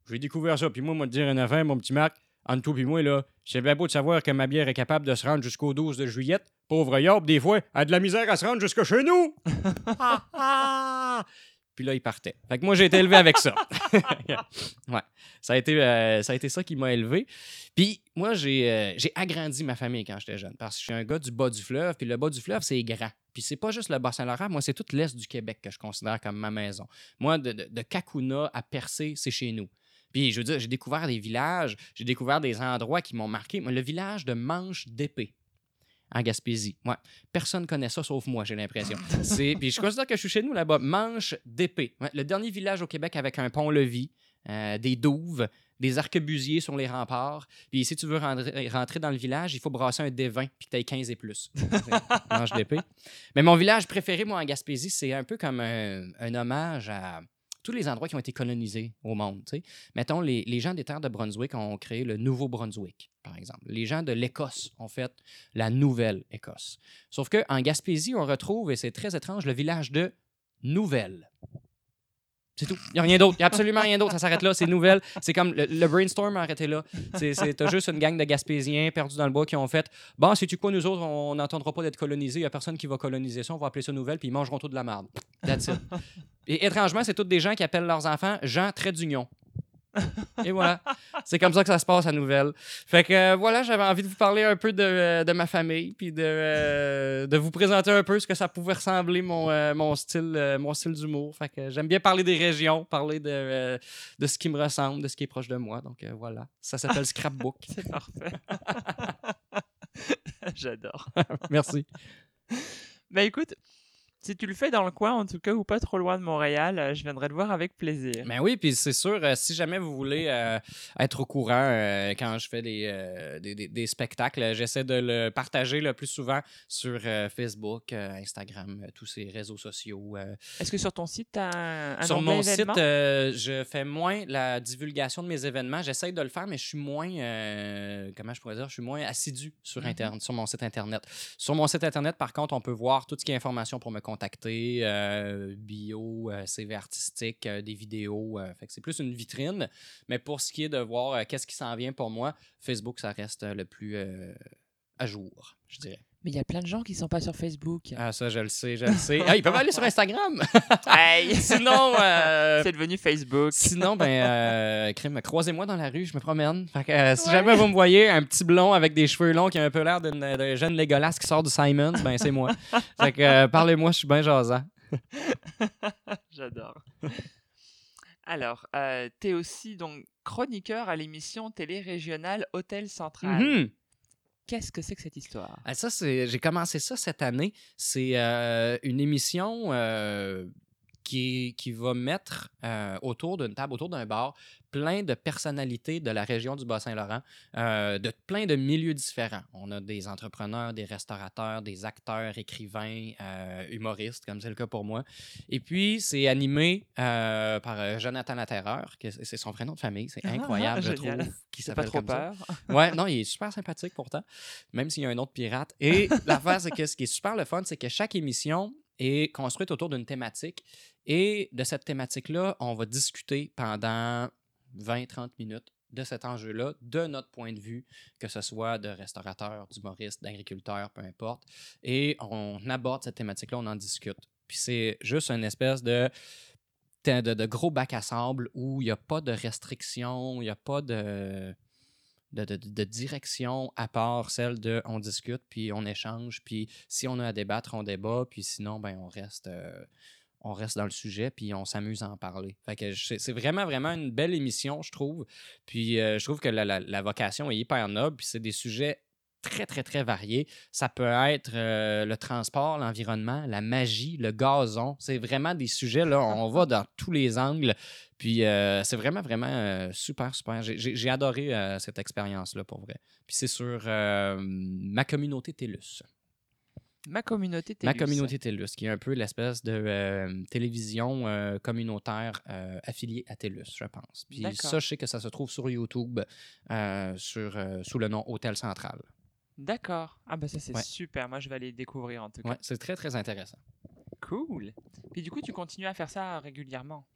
J'ai découvert ça. Puis moi, moi, te dire une affaire, mon petit Marc, entre toi et moi, là, c'est bien beau de savoir que ma bière est capable de se rendre jusqu'au 12 de juillet. Pauvre Yob, des fois, elle a de la misère à se rendre jusque chez nous. Puis là, il partait. Fait moi, j'ai été élevé avec ça. ouais. Ça a, été, euh, ça a été ça qui m'a élevé. Puis moi, j'ai euh, j'ai agrandi ma famille quand j'étais jeune. Parce que je suis un gars du bas du fleuve. Puis le bas du fleuve, c'est grand. Puis c'est pas juste le Bas-Saint-Laurent. Moi, c'est tout l'est du Québec que je considère comme ma maison. Moi, de, de, de Kakuna à Percé, c'est chez nous. Puis je veux dire, j'ai découvert des villages, j'ai découvert des endroits qui m'ont marqué. Moi, le village de Manche d'Épée en Gaspésie. Ouais. Personne ne connaît ça sauf moi, j'ai l'impression. C'est- Puis je considère que je suis chez nous là-bas. Manche d'Épée. Ouais, le dernier village au Québec avec un pont-levis, euh, des douves, des arquebusiers sur les remparts. Puis si tu veux rentrer, rentrer dans le village, il faut brasser un D20 puis que tu 15 et plus. Manche d'Épée. Mais mon village préféré, moi, en Gaspésie, c'est un peu comme un, un hommage à tous les endroits qui ont été colonisés au monde. Mettons, les, les gens des terres de Brunswick ont créé le Nouveau-Brunswick, par exemple. Les gens de l'Écosse ont fait la Nouvelle-Écosse. Sauf qu'en Gaspésie, on retrouve, et c'est très étrange, le village de Nouvelle. C'est tout. Il n'y a rien d'autre. Il n'y a absolument rien d'autre. Ça s'arrête là. C'est nouvelle. C'est comme le, brainstorm a arrêté là. T'as juste une gang de Gaspésiens perdus dans le bois qui ont fait Bon, sais-tu quoi, nous autres, on n'entendra pas d'être colonisés. Il n'y a personne qui va coloniser ça. On va appeler ça nouvelle, puis ils mangeront tout de la merde. That's it. Et étrangement, c'est tous des gens qui appellent leurs enfants Jean Trait d'Union. Et voilà. C'est comme ça que ça se passe à Nouvelle. Fait que euh, voilà, j'avais envie de vous parler un peu de, euh, de ma famille, puis de, euh, de vous présenter un peu ce que ça pouvait ressembler, mon, mon style, mon style d'humour. Fait que j'aime bien parler des régions, parler de, de ce qui me ressemble, de ce qui est proche de moi. Donc voilà. Ça s'appelle Scrapbook. C'est parfait. J'adore. Merci. Bah écoute, si tu le fais dans le coin, en tout cas, ou pas trop loin de Montréal, euh, je viendrai te voir avec plaisir. Ben oui, puis c'est sûr, euh, si jamais vous voulez euh, être au courant euh, quand je fais des, des, des- des spectacles, j'essaie de le partager le plus souvent sur Facebook, Instagram, tous ces réseaux sociaux. Est-ce que sur ton site, tu as un, sur mon site, je fais moins la divulgation de mes événements. J'essaie de le faire, mais je suis moins, comment je pourrais dire, je suis moins assidu sur, Mhm. Internet, sur mon site Internet. Sur mon site Internet, par contre, on peut voir tout ce qui est information pour me contacter, euh, bio, euh, CV artistique, euh, des vidéos. c'est plus une vitrine. Mais pour ce qui est de voir qu'est-ce qui s'en vient pour moi, Facebook, ça reste le plus à jour, je dirais. Mais il y a plein de gens qui sont pas sur Facebook. Ah, ça, je le sais, je le sais. Ah, ils peuvent aller sur Instagram. Aïe! Sinon, euh, C'est devenu Facebook. Sinon, ben, euh, crime, croisez-moi dans la rue, je me promène. Fait que, euh, si Ouais. jamais vous me voyez, un petit blond avec des cheveux longs qui a un peu l'air d'une- d'un jeune Legolas qui sort du Simons, ben c'est moi. fait que, euh, parlez-moi, je suis bien jasant. J'adore. Alors, euh, tu es aussi donc chroniqueur à l'émission télé régionale Hôtel Central. Mhm. Qu'est-ce que c'est que cette histoire? Ah, Ça, j'ai commencé ça cette année. C'est euh, une émission euh, qui, qui va mettre euh, autour d'une table, autour d'un bar, plein de personnalités de la région du Bas-Saint-Laurent, euh, de plein de milieux différents. On a des entrepreneurs, des restaurateurs, des acteurs, écrivains, euh, humoristes, comme c'est le cas pour moi. Et puis, c'est animé euh, par Jonathan Laterreur, que c'est son prénom de famille. C'est Ah, incroyable, je génial. trouve, qu'il C'est pas s'appelle trop comme ça. peur. Ouais, non, il est super sympathique pourtant, même s'il y a un autre pirate. Et l'affaire, c'est que ce qui est super le fun, c'est que chaque émission est construite autour d'une thématique. Et de cette thématique-là, on va discuter pendant 20-30 minutes de cet enjeu-là, de notre point de vue, que ce soit de restaurateur, d'humoriste, d'agriculteur, peu importe. Et on aborde cette thématique-là, on en discute. Puis c'est juste une espèce de, de, de gros bac à sable où il n'y a pas de restrictions, il n'y a pas de de, direction à part celle de on discute, puis on échange, puis si on a à débattre, on débat, puis sinon, ben, on reste. euh, on reste dans le sujet, puis on s'amuse à en parler. Fait que c'est vraiment, vraiment une belle émission, je trouve. Puis euh, je trouve que la vocation est hyper noble, puis c'est des sujets très, très, très variés. Ça peut être euh, le transport, l'environnement, la magie, le gazon. C'est vraiment des sujets, là, on va dans tous les angles. Puis euh, c'est vraiment, vraiment euh, super, super. J'ai- adoré cette expérience-là, pour vrai. Puis c'est sur ma communauté TELUS. Ma communauté Ma TELUS. communauté TELUS, qui est un peu l'espèce de euh, télévision euh, communautaire euh, affiliée à TELUS, je pense. Puis ça, je sais que ça se trouve sur YouTube sur, sous le nom Hôtel Central. D'accord. Ah bah ça c'est Ouais. super. Moi je vais aller découvrir en tout cas. Ouais, c'est très, très intéressant. Cool. Puis du coup tu continues à faire ça régulièrement?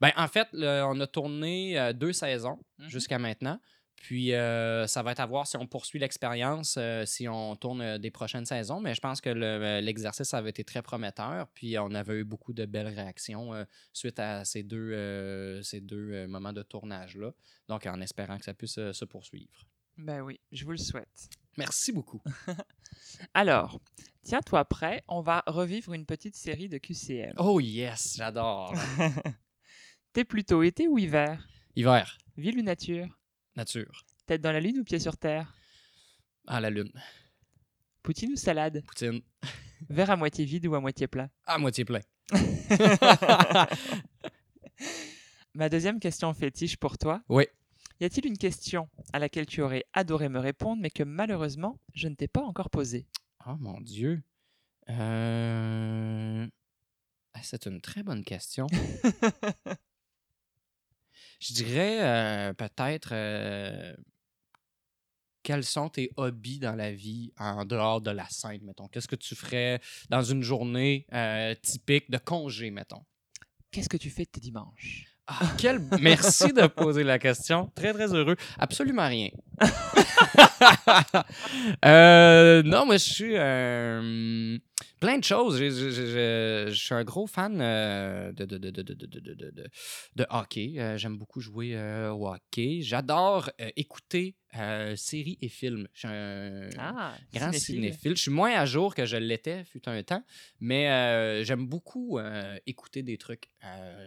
Ben, en fait, le- on a tourné euh, deux saisons Mhm. jusqu'à maintenant. Puis euh, ça va être à voir si on poursuit l'expérience, euh, si on tourne des prochaines saisons. Mais je pense que le- l'exercice avait été très prometteur. Puis on avait eu beaucoup de belles réactions euh, suite à ces deux, ces deux moments de tournage-là. Donc en espérant que ça puisse se poursuivre. Ben oui, je vous le souhaite. Merci beaucoup. Alors, tiens-toi prêt, on va revivre une petite série de QCM. Oh yes, j'adore. T'es plutôt été ou hiver? Hiver, Ville ou nature? Nature, Tête dans la lune ou pied sur terre? À la lune, Poutine ou salade? Poutine, Verre à moitié vide ou à moitié plein? À moitié plein. Ma deuxième question fétiche pour toi. Oui. Y a-t-il une question à laquelle tu aurais adoré me répondre, mais que malheureusement, je ne t'ai pas encore posée? Oh mon Dieu. Euh, ah, C'est une très bonne question. Je dirais euh, peut-être euh, quels sont tes hobbies dans la vie en dehors de la scène, mettons? Qu'est-ce que tu ferais dans une journée typique de congé, mettons? Qu'est-ce que tu fais de tes dimanches? Ah, quel... Merci de poser la question. Très, très heureux. Absolument rien. Euh, non, moi, je suis euh, plein de choses. Je, suis un gros fan euh, de, de, de, de, hockey. Euh, j'aime beaucoup jouer euh, au hockey. J'adore écouter séries et films. Je suis un ah, grand cinéphile. Je suis moins à jour que je l'étais, fut un temps, mais j'aime beaucoup écouter des trucs.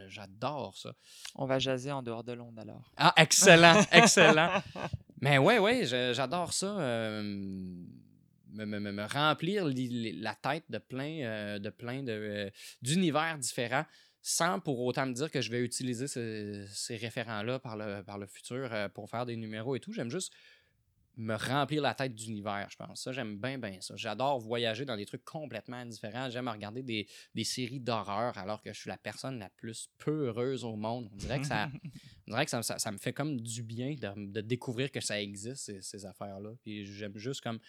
J'adore ça. On va jaser en dehors de l'onde alors. Ah, excellent, excellent. mais ouais, ouais, j'adore ça me, me- me- me remplir li- li- la tête de plein, euh, de plein de, euh, d'univers différents sans pour autant me dire que je vais utiliser ce- ces référents-là par le, par le futur euh, pour faire des numéros et tout. J'aime juste me remplir la tête d'univers, je pense. Ça, j'aime bien, bien ça. J'adore voyager dans des trucs complètement différents. J'aime regarder des, des séries d'horreur alors que je suis la personne la plus peu heureuse au monde. On dirait que ça, on dirait que ça, ça- ça me fait comme du bien de, de découvrir que ça existe, ces, ces affaires-là. Puis j'aime juste comme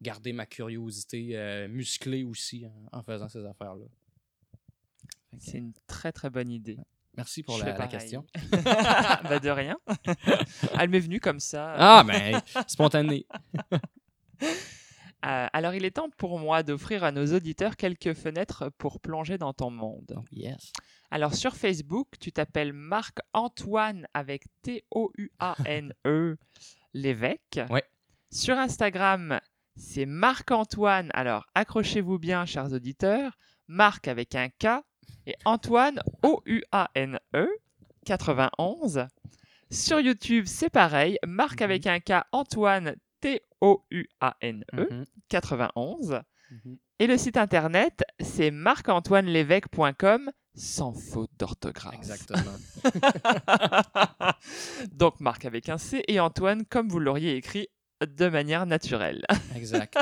garder ma curiosité euh, musclée aussi en, en faisant ces affaires-là. C'est une très très bonne idée. Merci pour la, question. bah de rien. Elle m'est venue comme ça. Ah, ben, spontané. Euh, alors il est temps pour moi d'offrir à nos auditeurs quelques fenêtres pour plonger dans ton monde. Oh, yes. Alors sur Facebook, tu t'appelles Marc-Antoine avec T-O-U-A-N-E l'évêque. Ouais. Sur Instagram, c'est Marc-Antoine. Alors accrochez-vous bien, chers auditeurs. Marc avec un K et Antoine O-U-A-N-E 91. Sur YouTube, c'est pareil. Marc Mhm. avec un K, Antoine T-O-U-A-N-E Mhm, 91. mhm. Et le site internet, c'est marc-antoine-lévesque.com sans faute d'orthographe. Exactement. Donc Marc avec un C et Antoine comme vous l'auriez écrit de manière naturelle. Exact.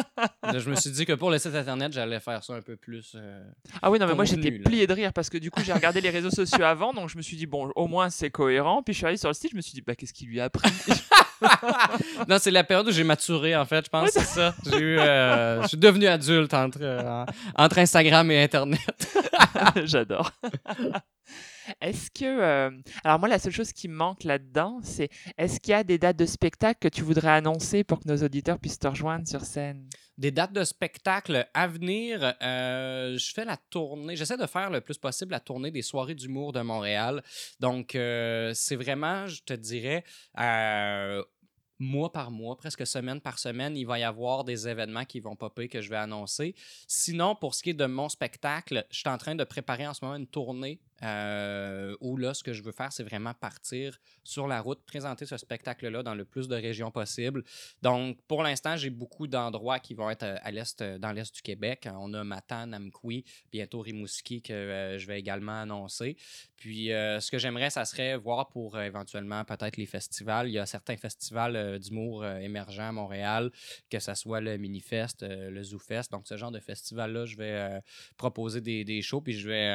Je me suis dit que pour le site internet, j'allais faire ça un peu plus. euh, Ah oui, non, mais moi j'étais plié de rire parce que du coup j'ai regardé les réseaux sociaux avant, donc je me suis dit, bon, au moins c'est cohérent. Puis je suis allé sur le site, je me suis dit, bah qu'est-ce qu'il lui a appris? Non, c'est la période où j'ai maturé, en fait. Je pense c'est ça. J'ai eu, euh, je suis devenu adulte entre, euh, entre Instagram et Internet. J'adore. Est-ce que. Alors, moi, la seule chose qui me manque là-dedans, c'est est-ce qu'il y a des dates de spectacle que tu voudrais annoncer pour que nos auditeurs puissent te rejoindre sur scène? Des dates de spectacle à venir, je fais la tournée. J'essaie de faire le plus possible la tournée des soirées d'humour de Montréal. Donc, c'est vraiment, je te dirais, mois par mois, presque semaine par semaine, il va y avoir des événements qui vont popper que je vais annoncer. Sinon, pour ce qui est de mon spectacle, je suis en train de préparer en ce moment une tournée euh, où là, ce que je veux faire, c'est vraiment partir sur la route, présenter ce spectacle-là dans le plus de régions possible. Donc, pour l'instant, j'ai beaucoup d'endroits qui vont être euh, à l'est, euh, dans l'est du Québec. On a Matane, Amqui, bientôt Rimouski que je vais également annoncer. Puis, ce que j'aimerais, ça serait voir pour éventuellement peut-être les festivals. Il y a certains festivals d'humour émergents à Montréal, que ce soit le Minifest, le ZooFest. Donc, ce genre de festival-là, je vais proposer des, des shows, puis je vais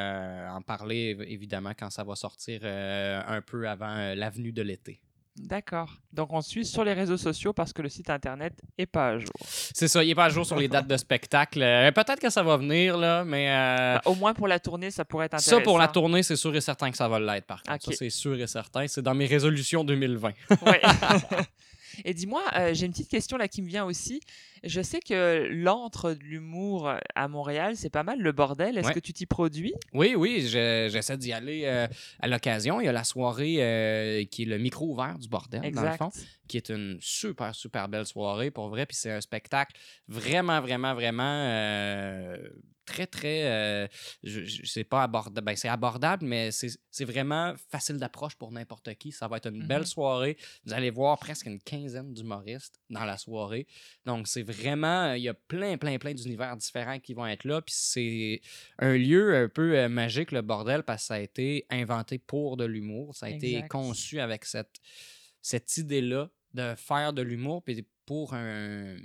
en parler évidemment quand ça va sortir euh, un peu avant euh, l'avenue de l'été. D'accord. Donc, on suit sur les réseaux sociaux parce que le site internet est pas à jour. C'est ça, il n'est pas à jour sur les dates de spectacle. Euh, Peut-être que ça va venir, là, mais euh, Bah, au moins pour la tournée, ça pourrait être intéressant. ça, pour la tournée, c'est sûr et certain que ça va l'être, par contre. Ok. Ça, c'est sûr et certain. C'est dans mes résolutions 2020. Ouais. Et dis-moi, euh, j'ai une petite question là qui me vient aussi. Je sais que l'antre de l'humour à Montréal, c'est pas mal le bordel. Est-ce Ouais. que tu t'y produis? Oui, oui, je- j'essaie d'y aller euh, à l'occasion. Il y a la soirée euh, qui est le micro ouvert du bordel, dans le fond, qui est une super, super belle soirée, pour vrai. Puis c'est un spectacle vraiment, vraiment, vraiment très, très. euh, je, je- c'est pas abordable. Ben, c'est abordable, mais c'est vraiment facile d'approche pour n'importe qui. Ça va être une belle soirée. Vous allez voir presque une quinzaine d'humoristes dans la soirée. Donc, c'est vraiment. Il y a plein, plein, plein d'univers différents qui vont être là. Puis c'est un lieu un peu euh, magique, le bordel, parce que ça a été inventé pour de l'humour. Ça a été conçu avec cette, cette idée-là de faire de l'humour, puis pour un,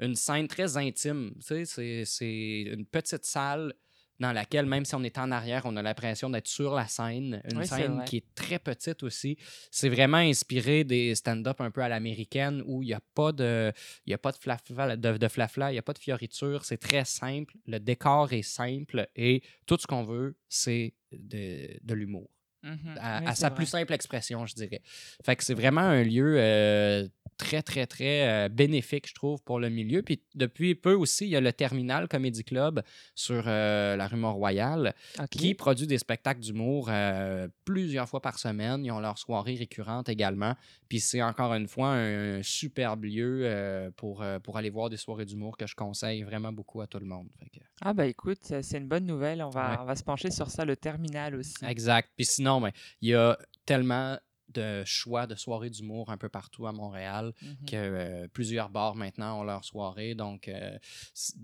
une scène très intime. Tu sais, c'est- une petite salle dans laquelle, même si on est en arrière, on a l'impression d'être sur la scène. Une Oui, scène qui est très petite aussi. C'est vraiment inspiré des stand-up un peu à l'américaine où il n'y a pas de, il y a pas de flafla, de, de flafla, il n'y a pas de fioriture. C'est très simple. Le décor est simple et tout ce qu'on veut, c'est de, de l'humour. Mhm. À, Oui, à c'est sa vrai. plus simple expression, je dirais. Fait que c'est vraiment un lieu euh, très, très, très euh, bénéfique, je trouve, pour le milieu. Puis depuis peu aussi, il y a le Terminal Comedy Club sur euh, la rue Mont-Royal qui produit des spectacles d'humour euh, plusieurs fois par semaine. Ils ont leur soirée récurrente également. Puis c'est encore une fois un, superbe lieu pour, pour aller voir des soirées d'humour que je conseille vraiment beaucoup à tout le monde. Que- Ah bah écoute, c'est une bonne nouvelle. On va, Ouais. on va se pencher sur ça, le terminal aussi. Exact. Puis sinon, ben, il y a tellement de choix de soirées d'humour un peu partout à Montréal Mhm. que euh, plusieurs bars maintenant ont leur soirée. Donc, euh,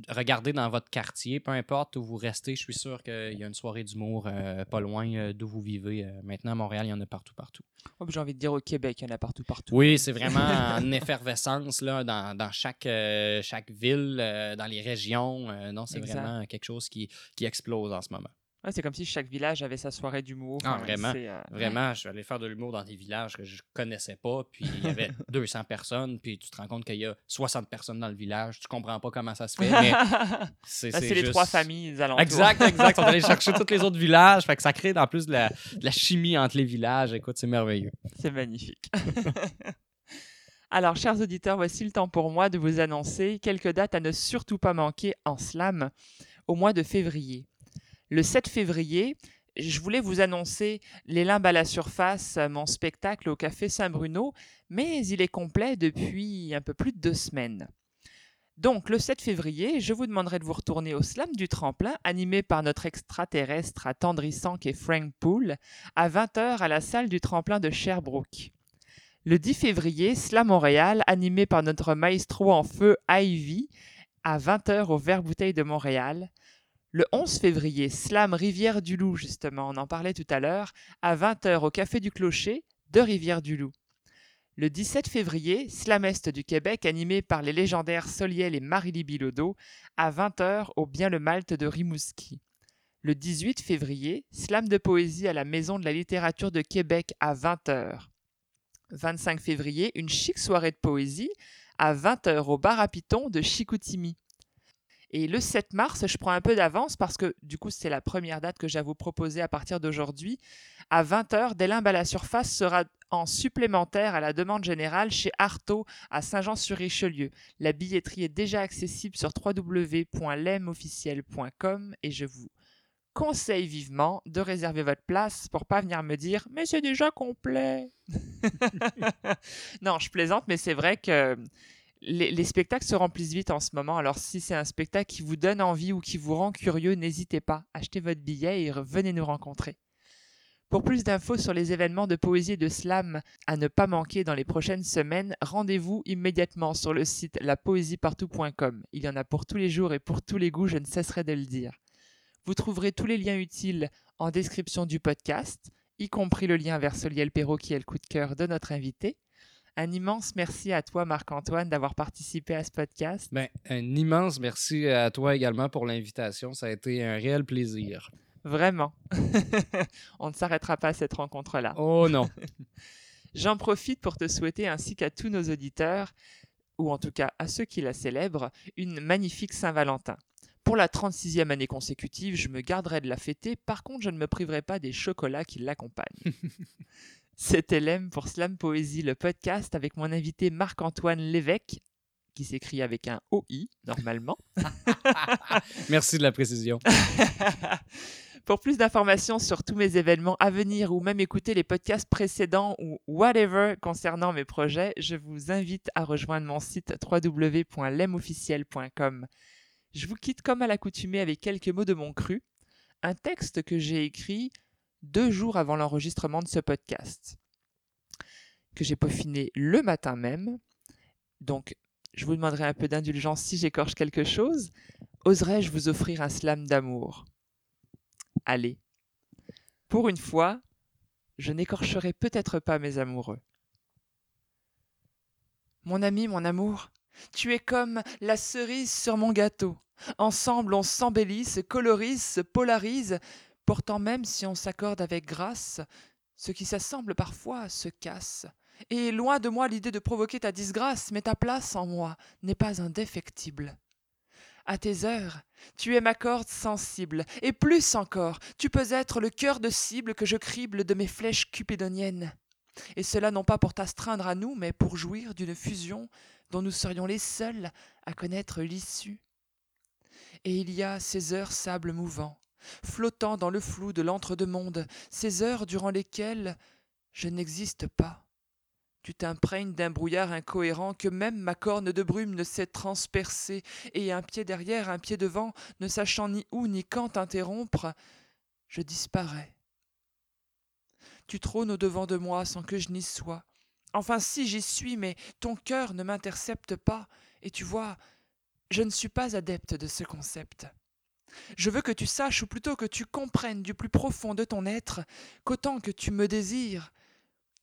regardez dans votre quartier, peu importe où vous restez, je suis sûr qu'il y a une soirée d'humour euh, pas loin d'où vous vivez. Maintenant, à Montréal, il y en a partout, partout. Oh, J'ai envie de dire au Québec, il y en a partout, partout. Oui, c'est vraiment en effervescence là, dans, dans chaque, chaque ville, dans les régions. Non, c'est vraiment quelque chose qui, qui explose en ce moment. Ouais, c'est comme si chaque village avait sa soirée d'humour. Ah, vraiment, euh, Vraiment, je suis allé faire de l'humour dans des villages que je connaissais pas, puis il y avait 200 personnes, puis tu te rends compte qu'il y a 60 personnes dans le village. Tu comprends pas comment ça se fait, mais c'est les trois familles alentours. Exact, exact. On est allé chercher tous les autres villages, fait que ça crée en plus de la, de la chimie entre les villages. Écoute, c'est merveilleux. C'est magnifique. Alors, chers auditeurs, voici le temps pour moi de vous annoncer quelques dates à ne surtout pas manquer en slam au mois de février. Le 7 février, je voulais vous annoncer Les Limbes à la surface, mon spectacle au Café Saint-Bruno, mais il est complet depuis un peu plus de deux semaines. Donc, le 7 février, je vous demanderai de vous retourner au slam du tremplin, animé par notre extraterrestre attendrissant qui est Frank Poole, à 20h à la salle du tremplin de Sherbrooke. Le 10 février, Slam Montréal, animé par notre maestro en feu Ivy, à 20h au Vert Bouteille de Montréal. Le 11 février, Slam Rivière-du-Loup, justement, on en parlait tout à l'heure, à 20h au Café du Clocher de Rivière-du-Loup. Le 17 février, Slam Est du Québec, animé par les légendaires Soliel et Marie-Lie Bilodeau, à 20h au Bien le Malte de Rimouski. Le 18 février, Slam de poésie à la Maison de la littérature de Québec à 20h. 25 février, une chic soirée de poésie à 20h au bar à Piton de Chicoutimi. Et le 7 mars, je prends un peu d'avance parce que du coup, c'est la première date que j'ai à vous proposer à partir d'aujourd'hui. À 20h, Des Limbes à la surface sera en supplémentaire à la demande générale chez Artaud à Saint-Jean-sur-Richelieu. La billetterie est déjà accessible sur www.lemofficiel.com et je vous conseille vivement de réserver votre place pour pas venir me dire mais c'est déjà complet. non, je plaisante, mais c'est vrai que les, les spectacles se remplissent vite en ce moment. Alors si c'est un spectacle qui vous donne envie ou qui vous rend curieux, n'hésitez pas, achetez votre billet et venez nous rencontrer. Pour plus d'infos sur les événements de poésie et de slam à ne pas manquer dans les prochaines semaines, rendez-vous immédiatement sur le site lapoésiepartout.com. Il y en a pour tous les jours et pour tous les goûts, je ne cesserai de le dire. Vous trouverez tous les liens utiles en description du podcast, y compris le lien vers Soliel Perrault qui est le coup de cœur de notre invité. Un immense merci à toi, Marc-Antoine, d'avoir participé à ce podcast. Ben, un immense merci à toi également pour l'invitation. Ça a été un réel plaisir. Vraiment. On ne s'arrêtera pas à cette rencontre-là. Oh non. J'en profite pour te souhaiter, ainsi qu'à tous nos auditeurs, ou en tout cas à ceux qui la célèbrent, une magnifique Saint-Valentin. Pour la 36e année consécutive, je me garderai de la fêter, par contre je ne me priverai pas des chocolats qui l'accompagnent. C'était Lem pour Slam Poésie, le podcast avec mon invité Marc-Antoine Lévesque, qui s'écrit avec un OI normalement. Merci de la précision. Pour plus d'informations sur tous mes événements à venir ou même écouter les podcasts précédents ou whatever concernant mes projets, je vous invite à rejoindre mon site www.lemofficiel.com. Je vous quitte comme à l'accoutumée avec quelques mots de mon cru, un texte que j'ai écrit deux jours avant l'enregistrement de ce podcast, que j'ai peaufiné le matin même. Donc, je vous demanderai un peu d'indulgence si j'écorche quelque chose. Oserais-je vous offrir un slam d'amour? Allez, pour une fois, je n'écorcherai peut-être pas mes amoureux. Mon ami, mon amour, Tu es comme la cerise sur mon gâteau. Ensemble, on s'embellit, se colorise, se polarise, pourtant même si on s'accorde avec grâce, ce qui s'assemble parfois se casse. Et loin de moi l'idée de provoquer ta disgrâce, mais ta place en moi n'est pas indéfectible. À tes heures, tu es ma corde sensible, et plus encore, tu peux être le cœur de cible que je crible de mes flèches cupidoniennes. Et cela non pas pour t'astreindre à nous, mais pour jouir d'une fusion dont nous serions les seuls à connaître l'issue. Et il y a ces heures sable mouvant, flottant dans le flou de l'entre-deux-mondes, ces heures durant lesquelles je n'existe pas. Tu t'imprègnes d'un brouillard incohérent que même ma corne de brume ne sait transpercer, et un pied derrière, un pied devant, ne sachant ni où ni quand interrompre, je disparais. Tu trônes au-devant de moi sans que je n'y sois. Enfin si j'y suis, mais ton cœur ne m'intercepte pas, et tu vois, je ne suis pas adepte de ce concept. Je veux que tu saches, ou plutôt que tu comprennes du plus profond de ton être, qu'autant que tu me désires,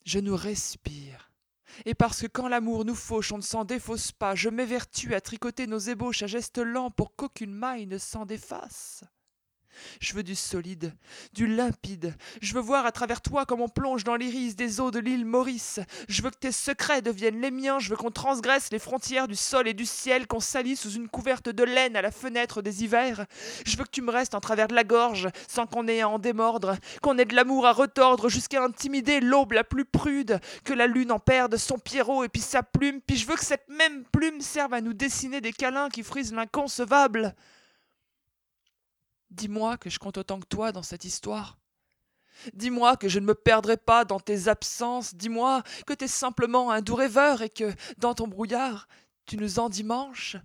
je nous respire. Et parce que quand l'amour nous fauche, on ne s'en défausse pas, je m'évertue à tricoter nos ébauches à gestes lents pour qu'aucune maille ne s'en défasse. Je veux du solide, du limpide. Je veux voir à travers toi comme on plonge dans l'iris des eaux de l'île Maurice. Je veux que tes secrets deviennent les miens. Je veux qu'on transgresse les frontières du sol et du ciel, qu'on s'allie sous une couverte de laine à la fenêtre des hivers. Je veux que tu me restes en travers de la gorge, sans qu'on ait à en démordre. Qu'on ait de l'amour à retordre jusqu'à intimider l'aube la plus prude. Que la lune en perde son pierrot et puis sa plume. Puis je veux que cette même plume serve à nous dessiner des câlins qui frisent l'inconcevable. Dis-moi que je compte autant que toi dans cette histoire. Dis-moi que je ne me perdrai pas dans tes absences. Dis-moi que tu es simplement un doux rêveur et que, dans ton brouillard, tu nous endimanches.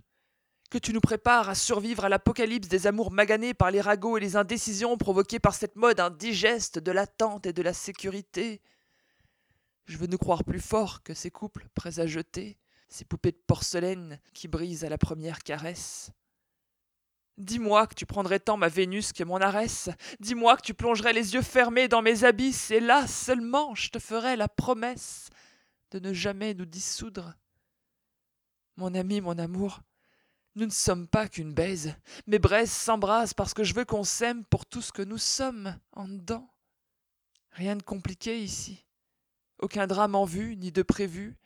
Que tu nous prépares à survivre à l'apocalypse des amours maganés par les ragots et les indécisions provoquées par cette mode indigeste de l'attente et de la sécurité. Je veux nous croire plus forts que ces couples prêts à jeter, ces poupées de porcelaine qui brisent à la première caresse. Dis-moi que tu prendrais tant ma Vénus que mon Arès. Dis-moi que tu plongerais les yeux fermés dans mes abysses, et là seulement je te ferais la promesse de ne jamais nous dissoudre. Mon ami, mon amour, nous ne sommes pas qu'une baise. Mes braises s'embrasent parce que je veux qu'on s'aime pour tout ce que nous sommes en dedans. Rien de compliqué ici. Aucun drame en vue, ni de prévu.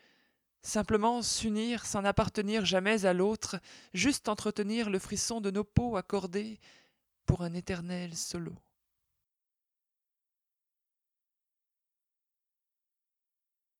Simplement s'unir sans appartenir jamais à l'autre, juste entretenir le frisson de nos peaux accordés pour un éternel solo.